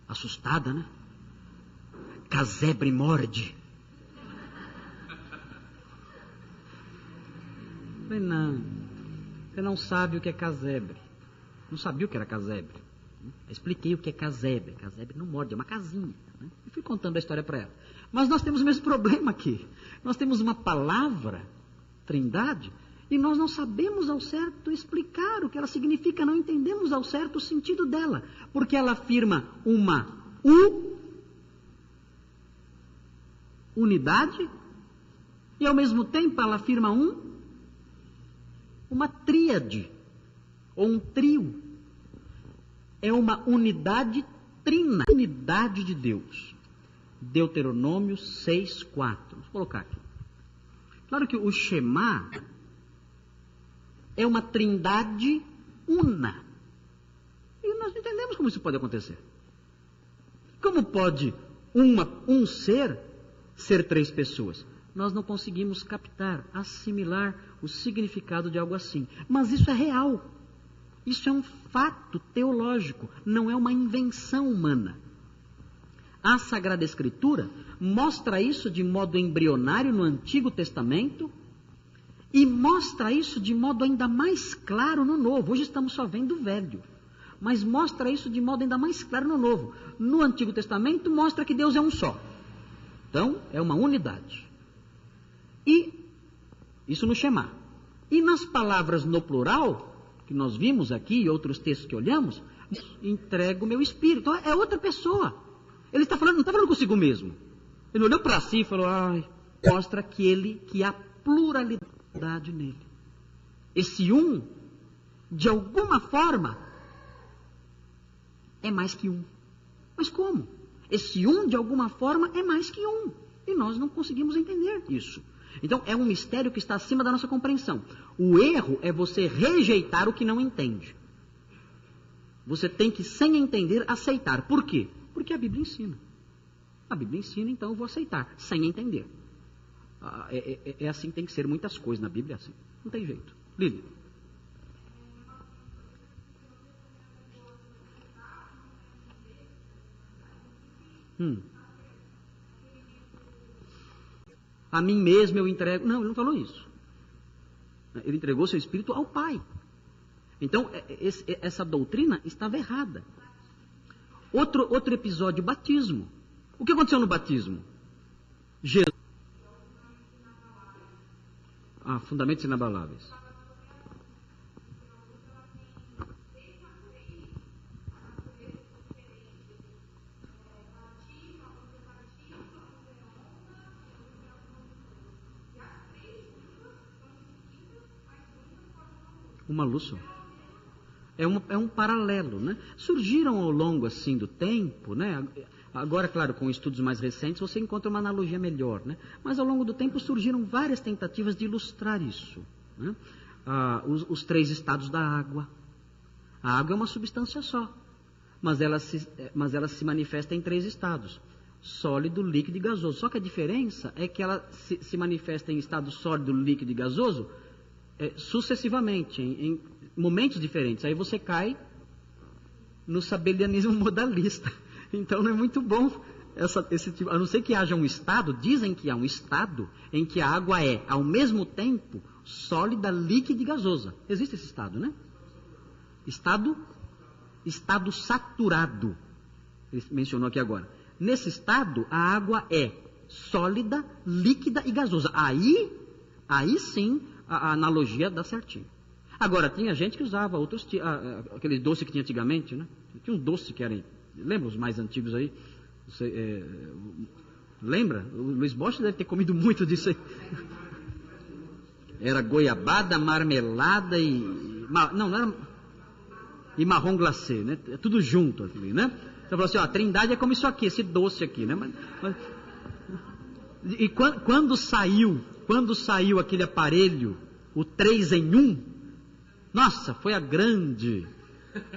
assustada, né? Casebre morde. Eu falei, não, você não sabe o que é casebre. Não sabia o que era casebre. Expliquei o que é casebre. Casebre não morde, é uma casinha. Né? E fui contando a história para ela. Mas nós temos o mesmo problema aqui. Nós temos uma palavra, trindade, e nós não sabemos ao certo explicar o que ela significa, não entendemos ao certo o sentido dela, porque ela afirma uma u unidade e ao mesmo tempo ela afirma um uma tríade ou um trio. É uma unidade trina, unidade de Deus. Deuteronômio 6, 4. Vou colocar aqui. Claro que o Shema é uma trindade una. E nós não entendemos como isso pode acontecer. Como pode uma, um ser ser três pessoas? Nós não conseguimos captar, assimilar o significado de algo assim. Mas isso é real. Isso é um fato teológico, não é uma invenção humana. A Sagrada Escritura mostra isso de modo embrionário no Antigo Testamento e mostra isso de modo ainda mais claro no Novo. Hoje estamos só vendo o Velho, mas mostra isso de modo ainda mais claro no Novo. No Antigo Testamento mostra que Deus é um só. Então, é uma unidade. E isso no Shema. E nas palavras no plural, que nós vimos aqui e outros textos que olhamos, entrego o meu espírito. Então, é outra pessoa. Ele está falando, não está falando consigo mesmo. Ele olhou para si e falou, ai, mostra que ele, que há pluralidade nele. Esse um, de alguma forma, é mais que um. Mas como? Esse um, de alguma forma, é mais que um. E nós não conseguimos entender isso. Então, é um mistério que está acima da nossa compreensão. O erro é você rejeitar o que não entende. Você tem que, sem entender, aceitar. Por quê? Porque a Bíblia ensina. A Bíblia ensina, então eu vou aceitar, sem entender. Ah, é, é, é, assim que tem que ser muitas coisas na Bíblia, é assim. Não tem jeito. Lília. Hum. A mim mesmo eu entrego. Não, ele não falou isso. Ele entregou seu espírito ao Pai. Então, é, é, essa doutrina estava errada. Outro, outro episódio, batismo. O que aconteceu no batismo? Jesus. Ah, fundamentos inabaláveis. Uma luz só. É um, é um paralelo, né? Surgiram ao longo, assim, do tempo, né? Agora, claro, com estudos mais recentes, você encontra uma analogia melhor, né? Mas ao longo do tempo surgiram várias tentativas de ilustrar isso. Né? Ah, os, os três estados da água. A água é uma substância só, mas ela se, mas ela se manifesta em três estados: sólido, líquido e gasoso. Só que a diferença é que ela se, se manifesta em estado sólido, líquido e gasoso é, sucessivamente, em, em, momentos diferentes. Aí você cai no sabelianismo <laughs> modalista. Então não é muito bom essa, esse tipo, a não ser que haja um estado, dizem que há um estado em que a água é, ao mesmo tempo, sólida, líquida e gasosa. Existe esse estado, né? Estado, estado saturado. Ele mencionou aqui agora. Nesse estado, a água é sólida, líquida e gasosa. Aí, aí sim, a, a analogia dá certinho. Agora, tinha gente que usava outros, aquele doce que tinha antigamente, né? Tinha um doce que era, lembra os mais antigos aí? Você, é, lembra? O Luiz Bosch deve ter comido muito disso aí. Era goiabada, marmelada e. Não, não era. E marrom glacê, né? É tudo junto aqui, né? Então falou assim: ó, a trindade é como isso aqui, esse doce aqui, né? Mas, mas, e quando, quando saiu quando saiu aquele aparelho, o 3 em 1, nossa, foi a grande,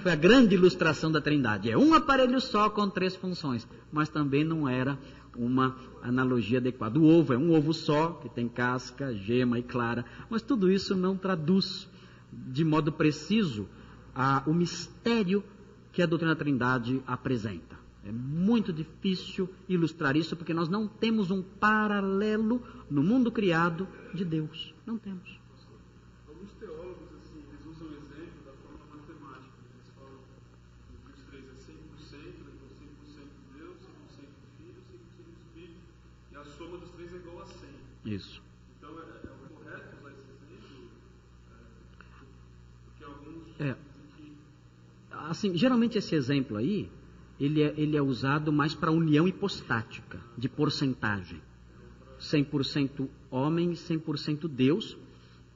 foi a grande ilustração da Trindade. É um aparelho só com três funções, mas também não era uma analogia adequada. O ovo é um ovo só, que tem casca, gema e clara, mas tudo isso não traduz de modo preciso a, o mistério que a doutrina da Trindade apresenta. É muito difícil ilustrar isso porque nós não temos um paralelo no mundo criado de Deus. Não temos. alguns teólogos, assim, eles usam o exemplo da forma matemática. Eles falam que os três é 100%, então 100% de Deus, 100% do Filho, 100% do Espírito, e a soma dos três é igual a 100. Isso. Então, é, é correto usar esse exemplo? É, porque alguns É. Assim, geralmente esse exemplo aí, ele é, ele é usado mais para união hipostática, de porcentagem. 100% homem e 100% Deus.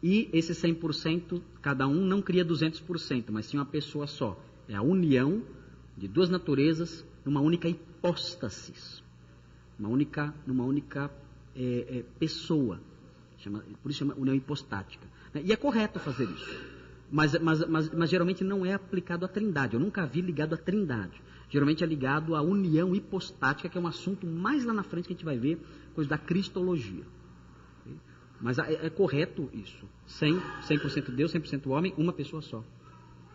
E esse 100%, cada um não cria 200%, mas sim uma pessoa só. É a união de duas naturezas numa única hipóstasis. Uma única, numa única é, é, pessoa. Chama- por isso chama união hipostática. né? E é correto fazer isso. Mas, mas, mas, mas geralmente não é aplicado à trindade. Eu nunca vi ligado à trindade. Geralmente é ligado à união hipostática, que é um assunto mais lá na frente que a gente vai ver, coisa da cristologia. Mas é, é correto isso. 100%, 100% Deus, 100% homem, uma pessoa só.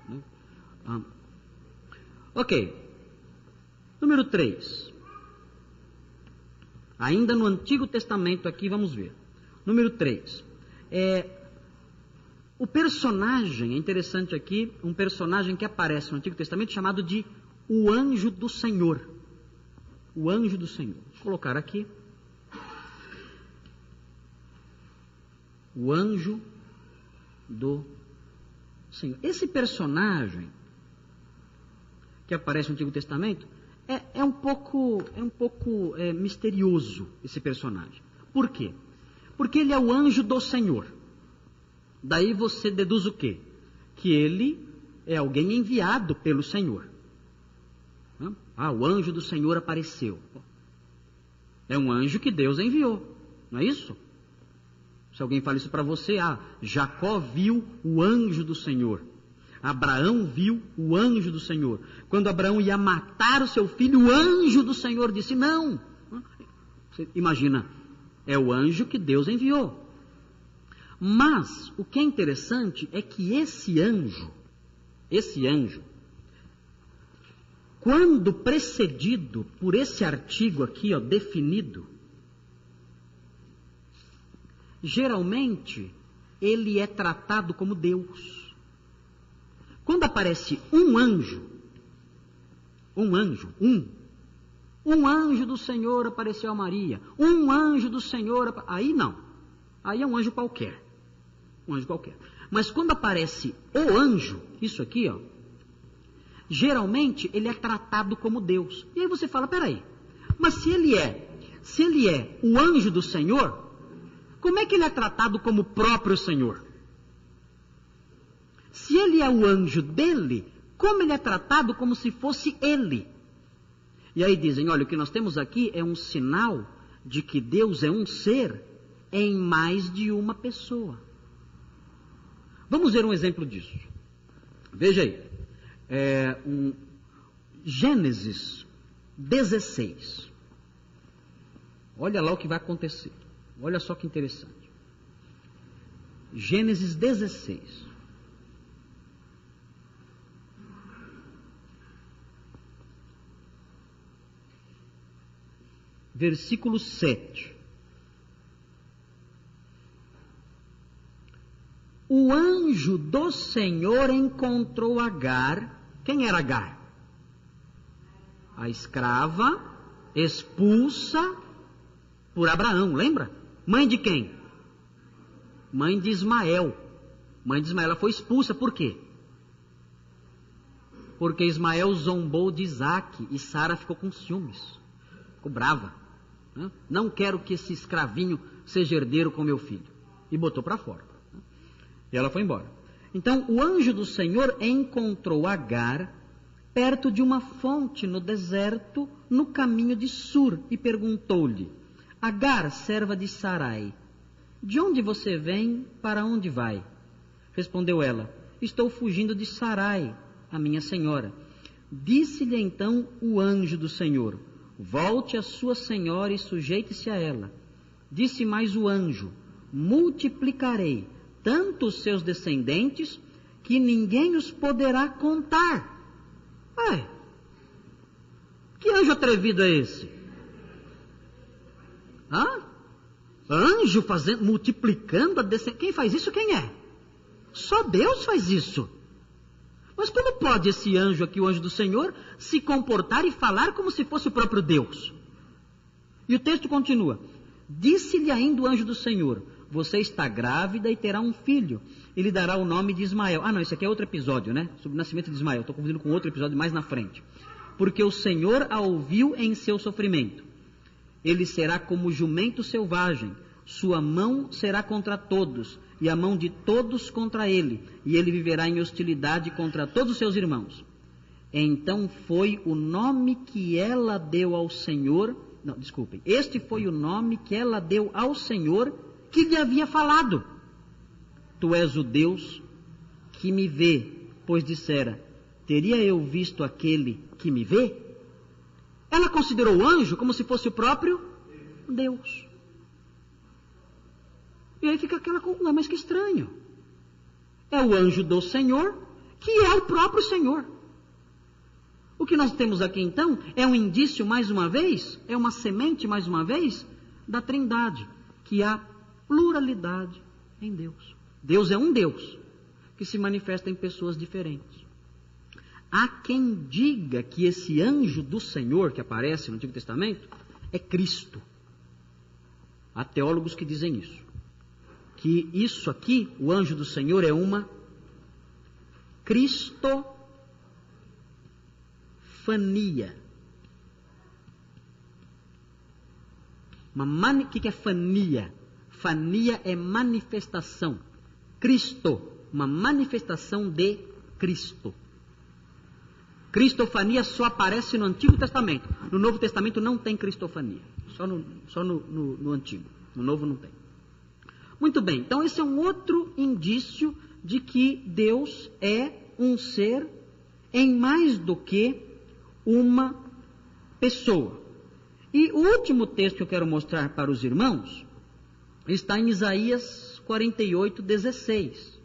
né? Ah. Ok. Número 3. Ainda no Antigo Testamento aqui, vamos ver. Número 3. É, o personagem, é interessante aqui, um personagem que aparece no Antigo Testamento chamado de o anjo do Senhor. O anjo do Senhor. Vou colocar aqui. O anjo do Senhor. Esse personagem que aparece no Antigo Testamento é, é um pouco, é um pouco é, misterioso esse personagem. Por quê? Porque ele é o anjo do Senhor. Daí você deduz o quê? Que ele é alguém enviado pelo Senhor. Ah, o anjo do Senhor apareceu. É um anjo que Deus enviou, não é isso? Se alguém fala isso para você, ah, Jacó viu o anjo do Senhor. Abraão viu o anjo do Senhor. Quando Abraão ia matar o seu filho, o anjo do Senhor disse: Não. Você imagina, é o anjo que Deus enviou. Mas o que é interessante é que esse anjo, esse anjo, quando precedido por esse artigo aqui, ó, definido, geralmente ele é tratado como Deus. Quando aparece um anjo, um anjo, um, um anjo do Senhor apareceu a Maria, um anjo do Senhor, aí não, aí é um anjo qualquer, um anjo qualquer. Mas quando aparece o anjo, isso aqui, ó, geralmente ele é tratado como Deus. E aí você fala, peraí, mas se ele é, se ele é o anjo do Senhor, como é que ele é tratado como o próprio Senhor? Se ele é o anjo dele, como ele é tratado como se fosse ele? E aí dizem, olha, o que nós temos aqui é um sinal de que Deus é um ser em mais de uma pessoa. Vamos ver um exemplo disso. Veja aí. É, um, Gênesis 16. Olha lá o que vai acontecer. Olha só que interessante. Gênesis 16. Versículo 7. O anjo do Senhor encontrou Agar. Quem era Agar? A escrava expulsa por Abraão, lembra? Mãe de quem? Mãe de Ismael. Mãe de Ismael ela foi expulsa por quê? Porque Ismael zombou de Isaac e Sara ficou com ciúmes. Ficou brava. Não quero que esse escravinho seja herdeiro com meu filho. E botou para fora. E ela foi embora. Então o anjo do Senhor encontrou Agar perto de uma fonte no deserto, no caminho de Sur, e perguntou-lhe: Agar, serva de Sarai, de onde você vem, para onde vai? Respondeu ela: Estou fugindo de Sarai, a minha senhora. Disse-lhe então o anjo do Senhor: Volte a sua senhora e sujeite-se a ela. Disse mais o anjo: Multiplicarei tanto os seus descendentes que ninguém os poderá contar. Ué, que anjo atrevido é esse? Hã? Anjo fazendo, multiplicando a descendência. Quem faz isso? Quem é? Só Deus faz isso. Mas como pode esse anjo aqui, o anjo do Senhor, se comportar e falar como se fosse o próprio Deus? E o texto continua: Disse-lhe ainda o anjo do Senhor: Você está grávida e terá um filho, e lhe dará o nome de Ismael. Ah, não, esse aqui é outro episódio, né? Sobre o nascimento de Ismael. Estou confundindo com outro episódio mais na frente. Porque o Senhor a ouviu em seu sofrimento. Ele será como jumento selvagem, sua mão será contra todos, e a mão de todos contra ele, e ele viverá em hostilidade contra todos os seus irmãos. Então foi o nome que ela deu ao Senhor, não, desculpem, este foi o nome que ela deu ao Senhor que lhe havia falado. Tu és o Deus que me vê, pois dissera: Teria eu visto aquele que me vê? Ela considerou o anjo como se fosse o próprio Deus. E aí fica aquela coisa, mas que estranho. É o anjo do Senhor, que é o próprio Senhor. O que nós temos aqui então é um indício, mais uma vez, é uma semente, mais uma vez, da trindade, que há pluralidade em Deus. Deus é um Deus que se manifesta em pessoas diferentes. Há quem diga que esse anjo do Senhor que aparece no Antigo Testamento é Cristo. Há teólogos que dizem isso que isso aqui, o anjo do Senhor, é uma cristofania. Uma mani, o que é fania? Fania é manifestação. Cristo, uma manifestação de Cristo. Cristofania só aparece no Antigo Testamento. No Novo Testamento não tem cristofania. Só no, só no, no, no Antigo. No Novo não tem. Muito bem, então esse é um outro indício de que Deus é um ser em mais do que uma pessoa. E o último texto que eu quero mostrar para os irmãos está em Isaías 48, 16,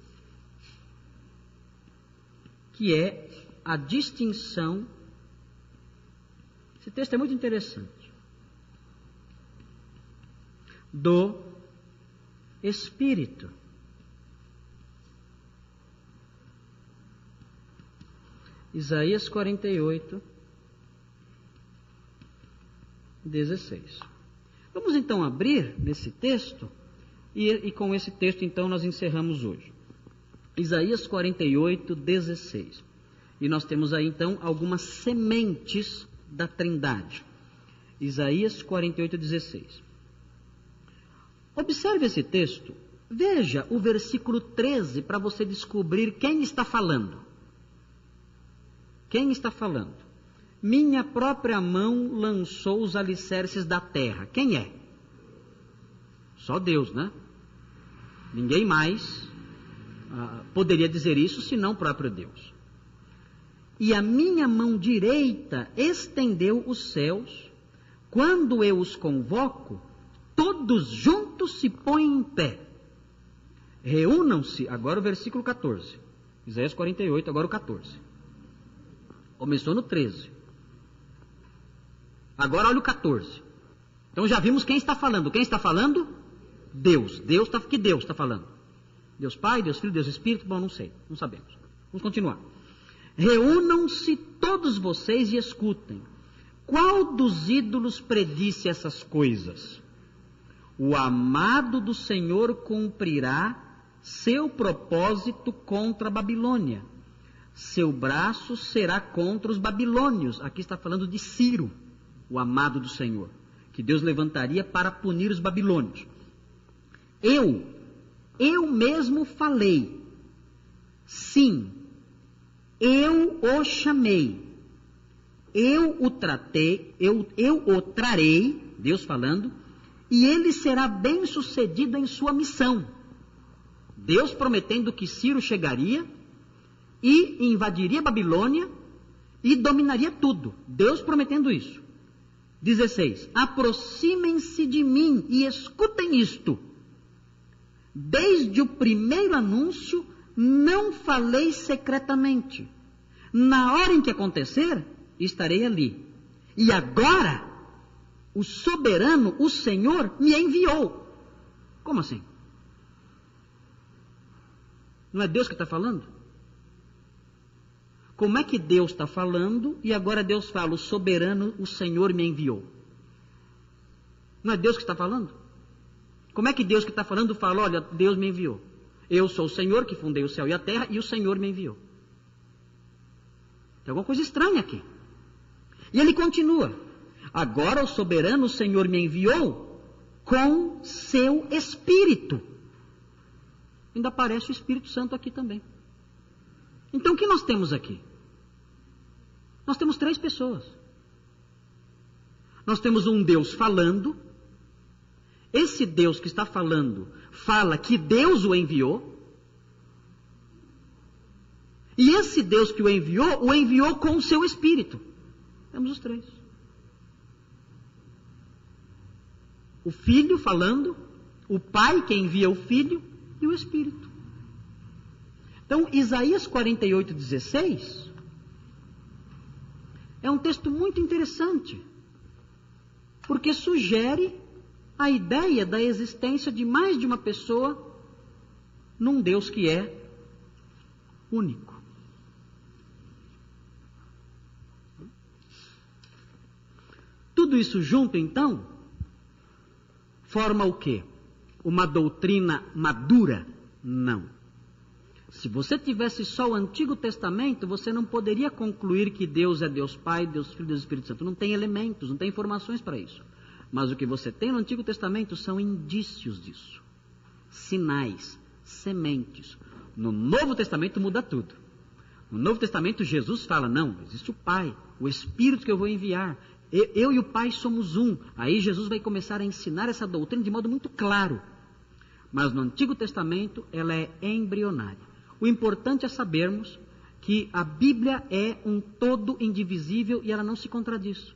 que é a distinção. Esse texto é muito interessante. Do espírito. Isaías 48, 16. Vamos então abrir nesse texto, e, e, com esse texto então nós encerramos hoje. Isaías 48, 16. E nós temos aí então algumas sementes da Trindade. Isaías 48, 16. Observe esse texto. Veja o versículo 13 para você descobrir quem está falando. Quem está falando? Minha própria mão lançou os alicerces da terra. Quem é? Só Deus, né? Ninguém mais ah, poderia dizer isso senão o próprio Deus. E a minha mão direita estendeu os céus. Quando eu os convoco, todos juntos se põem em pé. Reúnam-se, agora o versículo 14. Isaías 48, agora o 14. Começou no 13. Agora olha o 14. Então já vimos quem está falando. Quem está falando? Deus. Deus está que Deus está falando? Deus Pai, Deus Filho, Deus Espírito? Bom, não sei, não sabemos. Vamos continuar. Reúnam-se todos vocês e escutem. Qual dos ídolos predisse essas coisas? O amado do Senhor cumprirá seu propósito contra a Babilônia. Seu braço será contra os babilônios. Aqui está falando de Ciro, o amado do Senhor, que Deus levantaria para punir os babilônios. Eu, eu mesmo falei. Sim, eu o chamei. Eu o tratei, eu, eu o trarei, Deus falando, e ele será bem sucedido em sua missão. Deus prometendo que Ciro chegaria e invadiria Babilônia e dominaria tudo. Deus prometendo isso. 16. Aproximem-se de mim e escutem isto. Desde o primeiro anúncio, não falei secretamente. Na hora em que acontecer, estarei ali. E agora o soberano, o Senhor, me enviou. Como assim? Não é Deus que está falando? Como é que Deus está falando e agora Deus fala, o soberano, o Senhor me enviou? Não é Deus que está falando? Como é que Deus que está falando fala, olha, Deus me enviou? Eu sou o Senhor que fundei o céu e a terra e o Senhor me enviou. Tem alguma coisa estranha aqui. E ele continua: Agora o soberano Senhor me enviou com seu espírito. Ainda aparece o Espírito Santo aqui também. Então o que nós temos aqui? Nós temos três pessoas. Nós temos um Deus falando. Esse Deus que está falando fala que Deus o enviou. E esse Deus que o enviou, o enviou com o seu espírito. Temos os três. O filho falando, o pai que envia o filho e o espírito. Então, Isaías 48, 16 é um texto muito interessante, porque sugere a ideia da existência de mais de uma pessoa num Deus que é único. Tudo isso junto, então, forma o quê? Uma doutrina madura? Não. Se você tivesse só o Antigo Testamento, você não poderia concluir que Deus é Deus Pai, Deus Filho Deus Espírito Santo. Não tem elementos, não tem informações para isso. Mas o que você tem no Antigo Testamento são indícios disso. Sinais, sementes. No Novo Testamento muda tudo. No Novo Testamento, Jesus fala: não, existe o Pai, o Espírito que eu vou enviar. Eu e o Pai somos um. Aí Jesus vai começar a ensinar essa doutrina de modo muito claro. Mas no Antigo Testamento ela é embrionária. O importante é sabermos que a Bíblia é um todo indivisível e ela não se contradiz.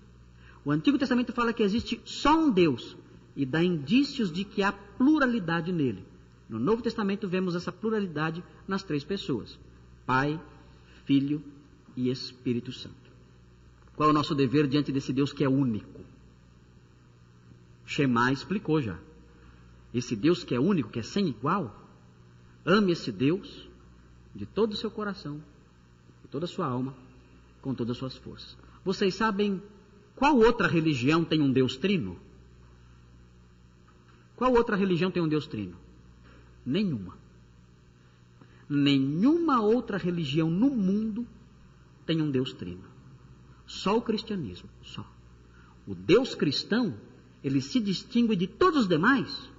O Antigo Testamento fala que existe só um Deus e dá indícios de que há pluralidade nele. No Novo Testamento vemos essa pluralidade nas três pessoas: Pai, Filho e Espírito Santo. Qual é o nosso dever diante desse Deus que é único? Shema explicou já. Esse Deus que é único, que é sem igual, ame esse Deus de todo o seu coração, de toda a sua alma, com todas as suas forças. Vocês sabem qual outra religião tem um Deus trino? Qual outra religião tem um Deus trino? Nenhuma. Nenhuma outra religião no mundo tem um Deus trino. Só o cristianismo, só. O Deus cristão, ele se distingue de todos os demais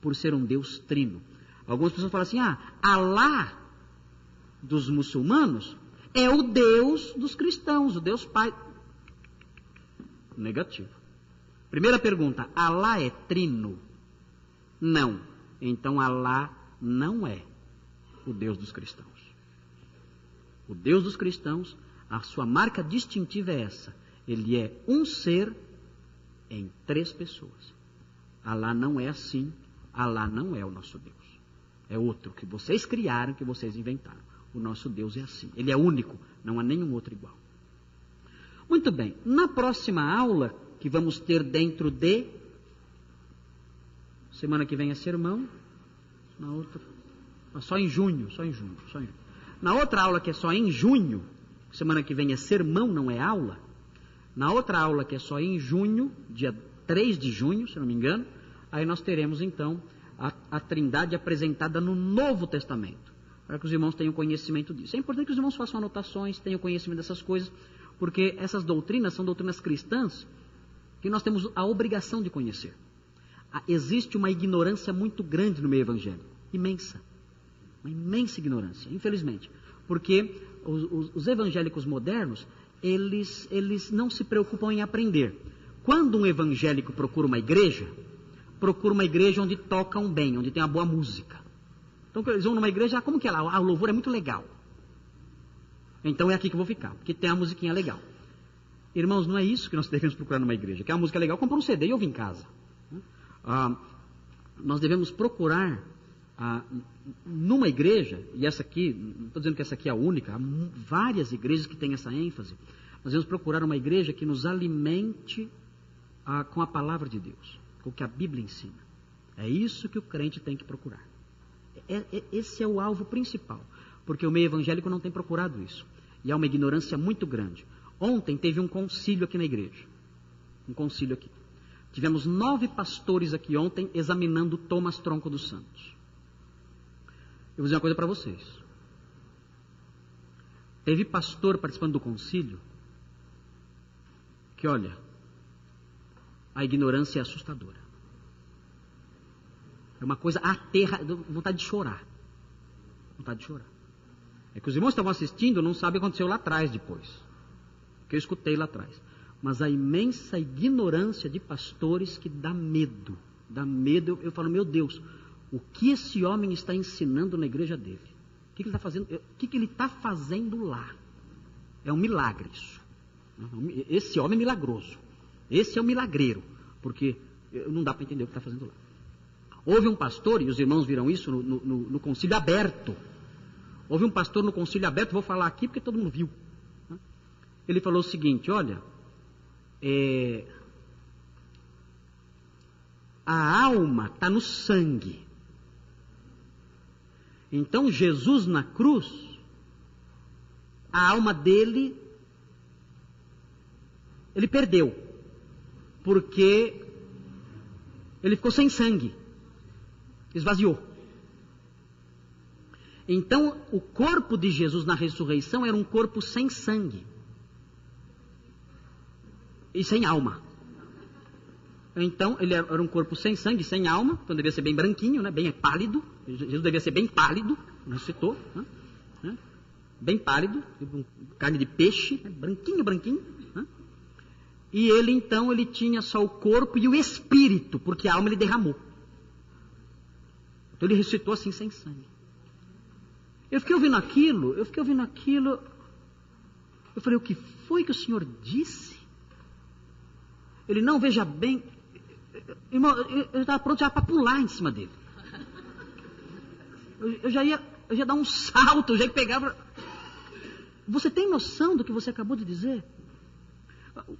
por ser um Deus trino. Algumas pessoas falam assim: ah, Alá dos muçulmanos é o Deus dos cristãos, o Deus Pai. Negativo. Primeira pergunta: Alá é trino? Não. Então Alá não é o Deus dos cristãos. O Deus dos cristãos a sua marca distintiva é essa. Ele é um ser em três pessoas. Alá não é assim. Alá não é o nosso Deus. É outro que vocês criaram, que vocês inventaram. O nosso Deus é assim. Ele é único. Não há nenhum outro igual. Muito bem. Na próxima aula, que vamos ter dentro de. Semana que vem é sermão. Na outra. Só em junho. Só em junho. Só em junho. Na outra aula, que é só em junho, semana que vem é sermão, não é aula. Na outra aula, que é só em junho, dia 3 de junho, se não me engano, aí nós teremos então a, a Trindade apresentada no Novo Testamento, para que os irmãos tenham conhecimento disso. É importante que os irmãos façam anotações, tenham conhecimento dessas coisas, porque essas doutrinas são doutrinas cristãs que nós temos a obrigação de conhecer. Existe uma ignorância muito grande no meio evangélico, imensa, uma imensa ignorância, infelizmente, porque os, os, os evangélicos modernos, eles, eles não se preocupam em aprender. Quando um evangélico procura uma igreja, procura uma igreja onde tocam bem, onde tem uma boa música. Então eles vão numa igreja, como que é lá? Ah, o louvor é muito legal. Então é aqui que eu vou ficar, porque tem a musiquinha legal. Irmãos, não é isso que nós <laughs> devemos procurar numa igreja. Quer uma música legal, compra um CD e ouve em casa. Ah, nós devemos procurar ah, numa igreja, e essa aqui, não estou dizendo que essa aqui é a única, há várias igrejas que têm essa ênfase, nós vamos procurar uma igreja que nos alimente ah, com a palavra de Deus, com o que a Bíblia ensina. É isso que o crente tem que procurar. é, é, esse é o alvo principal, porque o meio evangélico não tem procurado isso. E há uma ignorância muito grande. Ontem teve um concílio aqui na igreja. Um concílio aqui. Tivemos nove pastores aqui ontem examinando Thomas Tronco dos Santos. Eu vou dizer uma coisa para vocês. Teve pastor participando do concílio que, olha, a ignorância é assustadora. É uma coisa aterra, vontade de chorar. Vontade de chorar. É que os irmãos estavam assistindo não sabem o que aconteceu lá atrás depois. Que eu escutei lá atrás. Mas a imensa ignorância de pastores que dá medo. Dá medo. Eu, eu falo, meu Deus, o que esse homem está ensinando na igreja dele? O que, ele está fazendo? O que, ele está fazendo lá? É um milagre isso. Esse homem é milagroso. Esse é o um milagreiro. Porque não dá para entender o que está fazendo lá. Houve um pastor, e os irmãos viram isso no, no, no concílio aberto. Houve um pastor no concílio aberto, vou falar aqui porque todo mundo viu. Ele falou o seguinte: olha, é, a alma está no sangue. Então Jesus na cruz, a alma dele, ele perdeu, porque ele ficou sem sangue, esvaziou. Então, o corpo de Jesus na ressurreição era um corpo sem sangue e sem alma. Então, ele era um corpo sem sangue, sem alma, então devia ser bem branquinho, né? bem pálido. Jesus devia ser bem pálido, ressuscitou, né? né? bem pálido, carne de peixe, né? branquinho, branquinho. Né? E ele então, ele tinha só o corpo e o espírito, porque a alma ele derramou. Então ele ressuscitou assim, sem sangue. Eu fiquei ouvindo aquilo, eu fiquei ouvindo aquilo. Eu falei, o que foi que o senhor disse? Ele, não, veja bem. Irmão, eu estava pronto já para pular em cima dele. Eu, eu, já ia, eu ia dar um salto, eu já ia pegar. Você tem noção do que você acabou de dizer?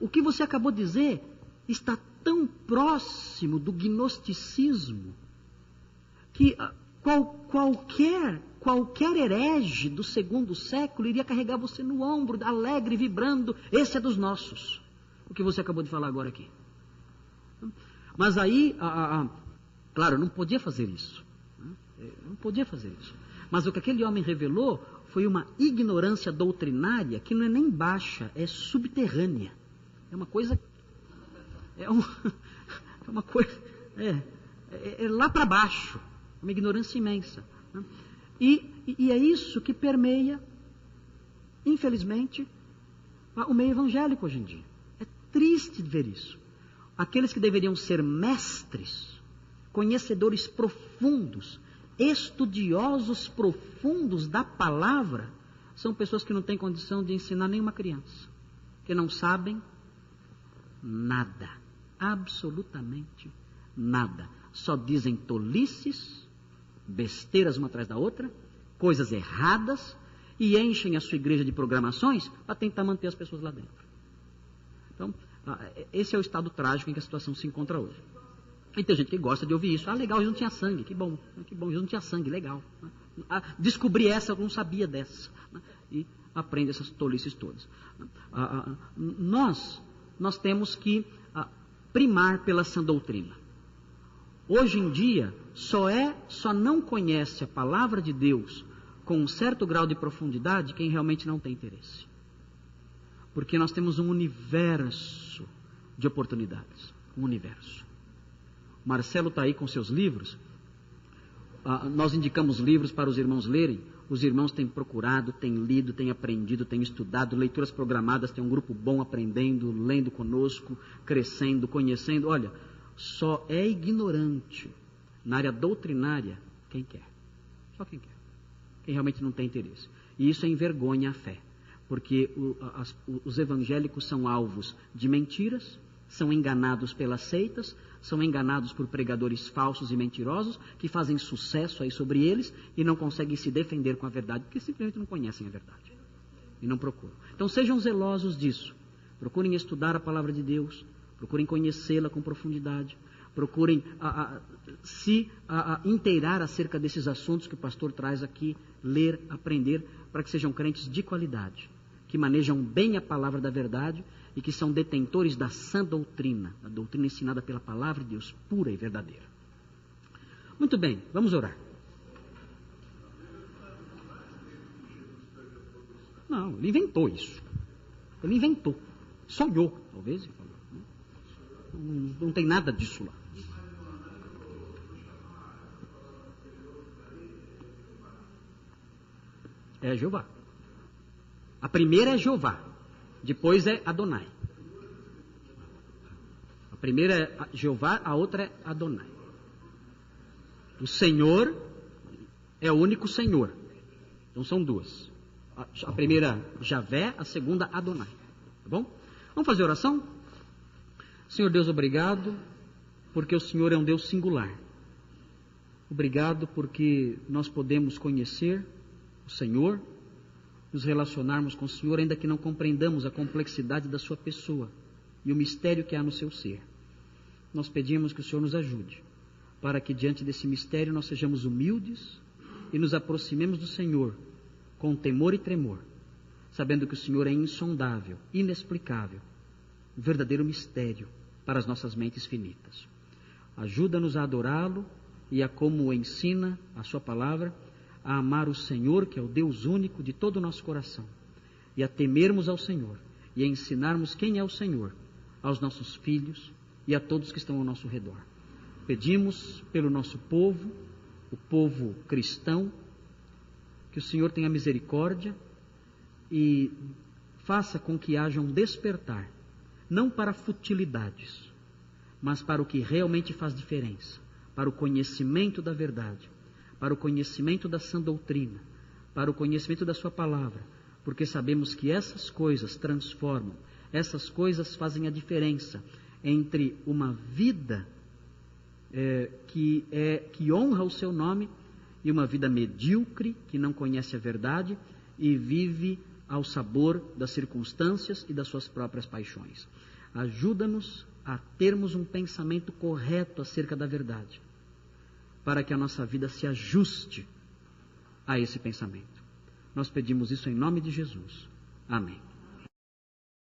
O que você acabou de dizer está tão próximo do gnosticismo que ah, qual, qualquer qualquer herege do segundo século iria carregar você no ombro, alegre, vibrando. Esse é dos nossos. O que você acabou de falar agora aqui. Mas aí, a, a, claro, não podia fazer isso. Né? Não podia fazer isso. Mas o que aquele homem revelou foi uma ignorância doutrinária que não é nem baixa, é subterrânea. É uma coisa. É, um, <laughs> é uma coisa. É, é, é lá para baixo. Uma ignorância imensa. Né? E, e é isso que permeia, infelizmente, o meio evangélico hoje em dia. É triste ver isso. Aqueles que deveriam ser mestres, conhecedores profundos, estudiosos profundos da palavra, são pessoas que não têm condição de ensinar nenhuma criança, que não sabem nada, absolutamente nada. Só dizem tolices, besteiras uma atrás da outra, coisas erradas, e enchem a sua igreja de programações para tentar manter as pessoas lá dentro. Então, esse é o estado trágico em que a situação se encontra hoje. E tem gente que gosta de ouvir isso. Ah, legal, Jesus não tinha sangue, que bom, que bom, Jesus não tinha sangue, legal. Ah, descobri essa, eu não sabia dessa. E aprende essas tolices todas. Ah, ah, nós, nós temos que primar pela sã doutrina. Hoje em dia, só é, só não conhece a palavra de Deus com um certo grau de profundidade quem realmente não tem interesse. Porque nós temos um universo de oportunidades, um universo. Marcelo está aí com seus livros. Ah, nós indicamos livros para os irmãos lerem. Os irmãos têm procurado, têm lido, têm aprendido, têm estudado, leituras programadas, tem um grupo bom aprendendo, lendo conosco, crescendo, conhecendo. Olha, só é ignorante na área doutrinária quem quer. Só quem quer. Quem realmente não tem interesse. E isso envergonha a fé. Porque o, as, os evangélicos são alvos de mentiras, são enganados pelas seitas, são enganados por pregadores falsos e mentirosos que fazem sucesso aí sobre eles e não conseguem se defender com a verdade porque simplesmente não conhecem a verdade e não procuram. Então sejam zelosos disso. Procurem estudar a palavra de Deus, procurem conhecê-la com profundidade, procurem a, a, se a, inteirar acerca desses assuntos que o pastor traz aqui, ler, aprender, para que sejam crentes de qualidade, que manejam bem a palavra da verdade e que são detentores da sã doutrina, a doutrina ensinada pela palavra de Deus, pura e verdadeira. Muito bem, vamos orar. Não, ele inventou isso. Ele inventou. Sonhou, talvez. Não, não tem nada disso lá. É Jeová. A primeira é Jeová. Depois é Adonai. A primeira é Jeová, a outra é Adonai. O Senhor é o único Senhor. Então são duas. A primeira Javé, a segunda Adonai. Tá bom? Vamos fazer oração? Senhor Deus, obrigado, porque o Senhor é um Deus singular. Obrigado porque nós podemos conhecer o Senhor, nos relacionarmos com o Senhor, ainda que não compreendamos a complexidade da Sua pessoa e o mistério que há no seu ser. Nós pedimos que o Senhor nos ajude, para que diante desse mistério nós sejamos humildes e nos aproximemos do Senhor com temor e tremor, sabendo que o Senhor é insondável, inexplicável, um verdadeiro mistério para as nossas mentes finitas. Ajuda-nos a adorá-lo e a como ensina a Sua palavra a amar o Senhor, que é o Deus único de todo o nosso coração, e a temermos ao Senhor, e a ensinarmos quem é o Senhor aos nossos filhos e a todos que estão ao nosso redor. Pedimos pelo nosso povo, o povo cristão, que o Senhor tenha misericórdia e faça com que haja um despertar, não para futilidades, mas para o que realmente faz diferença, para o conhecimento da verdade, para o conhecimento da sã doutrina, para o conhecimento da Sua palavra, porque sabemos que essas coisas transformam, essas coisas fazem a diferença entre uma vida é, que, é, que honra o Seu nome e uma vida medíocre que não conhece a verdade e vive ao sabor das circunstâncias e das suas próprias paixões. Ajuda-nos a termos um pensamento correto acerca da verdade para que a nossa vida se ajuste a esse pensamento. Nós pedimos isso em nome de Jesus. Amém.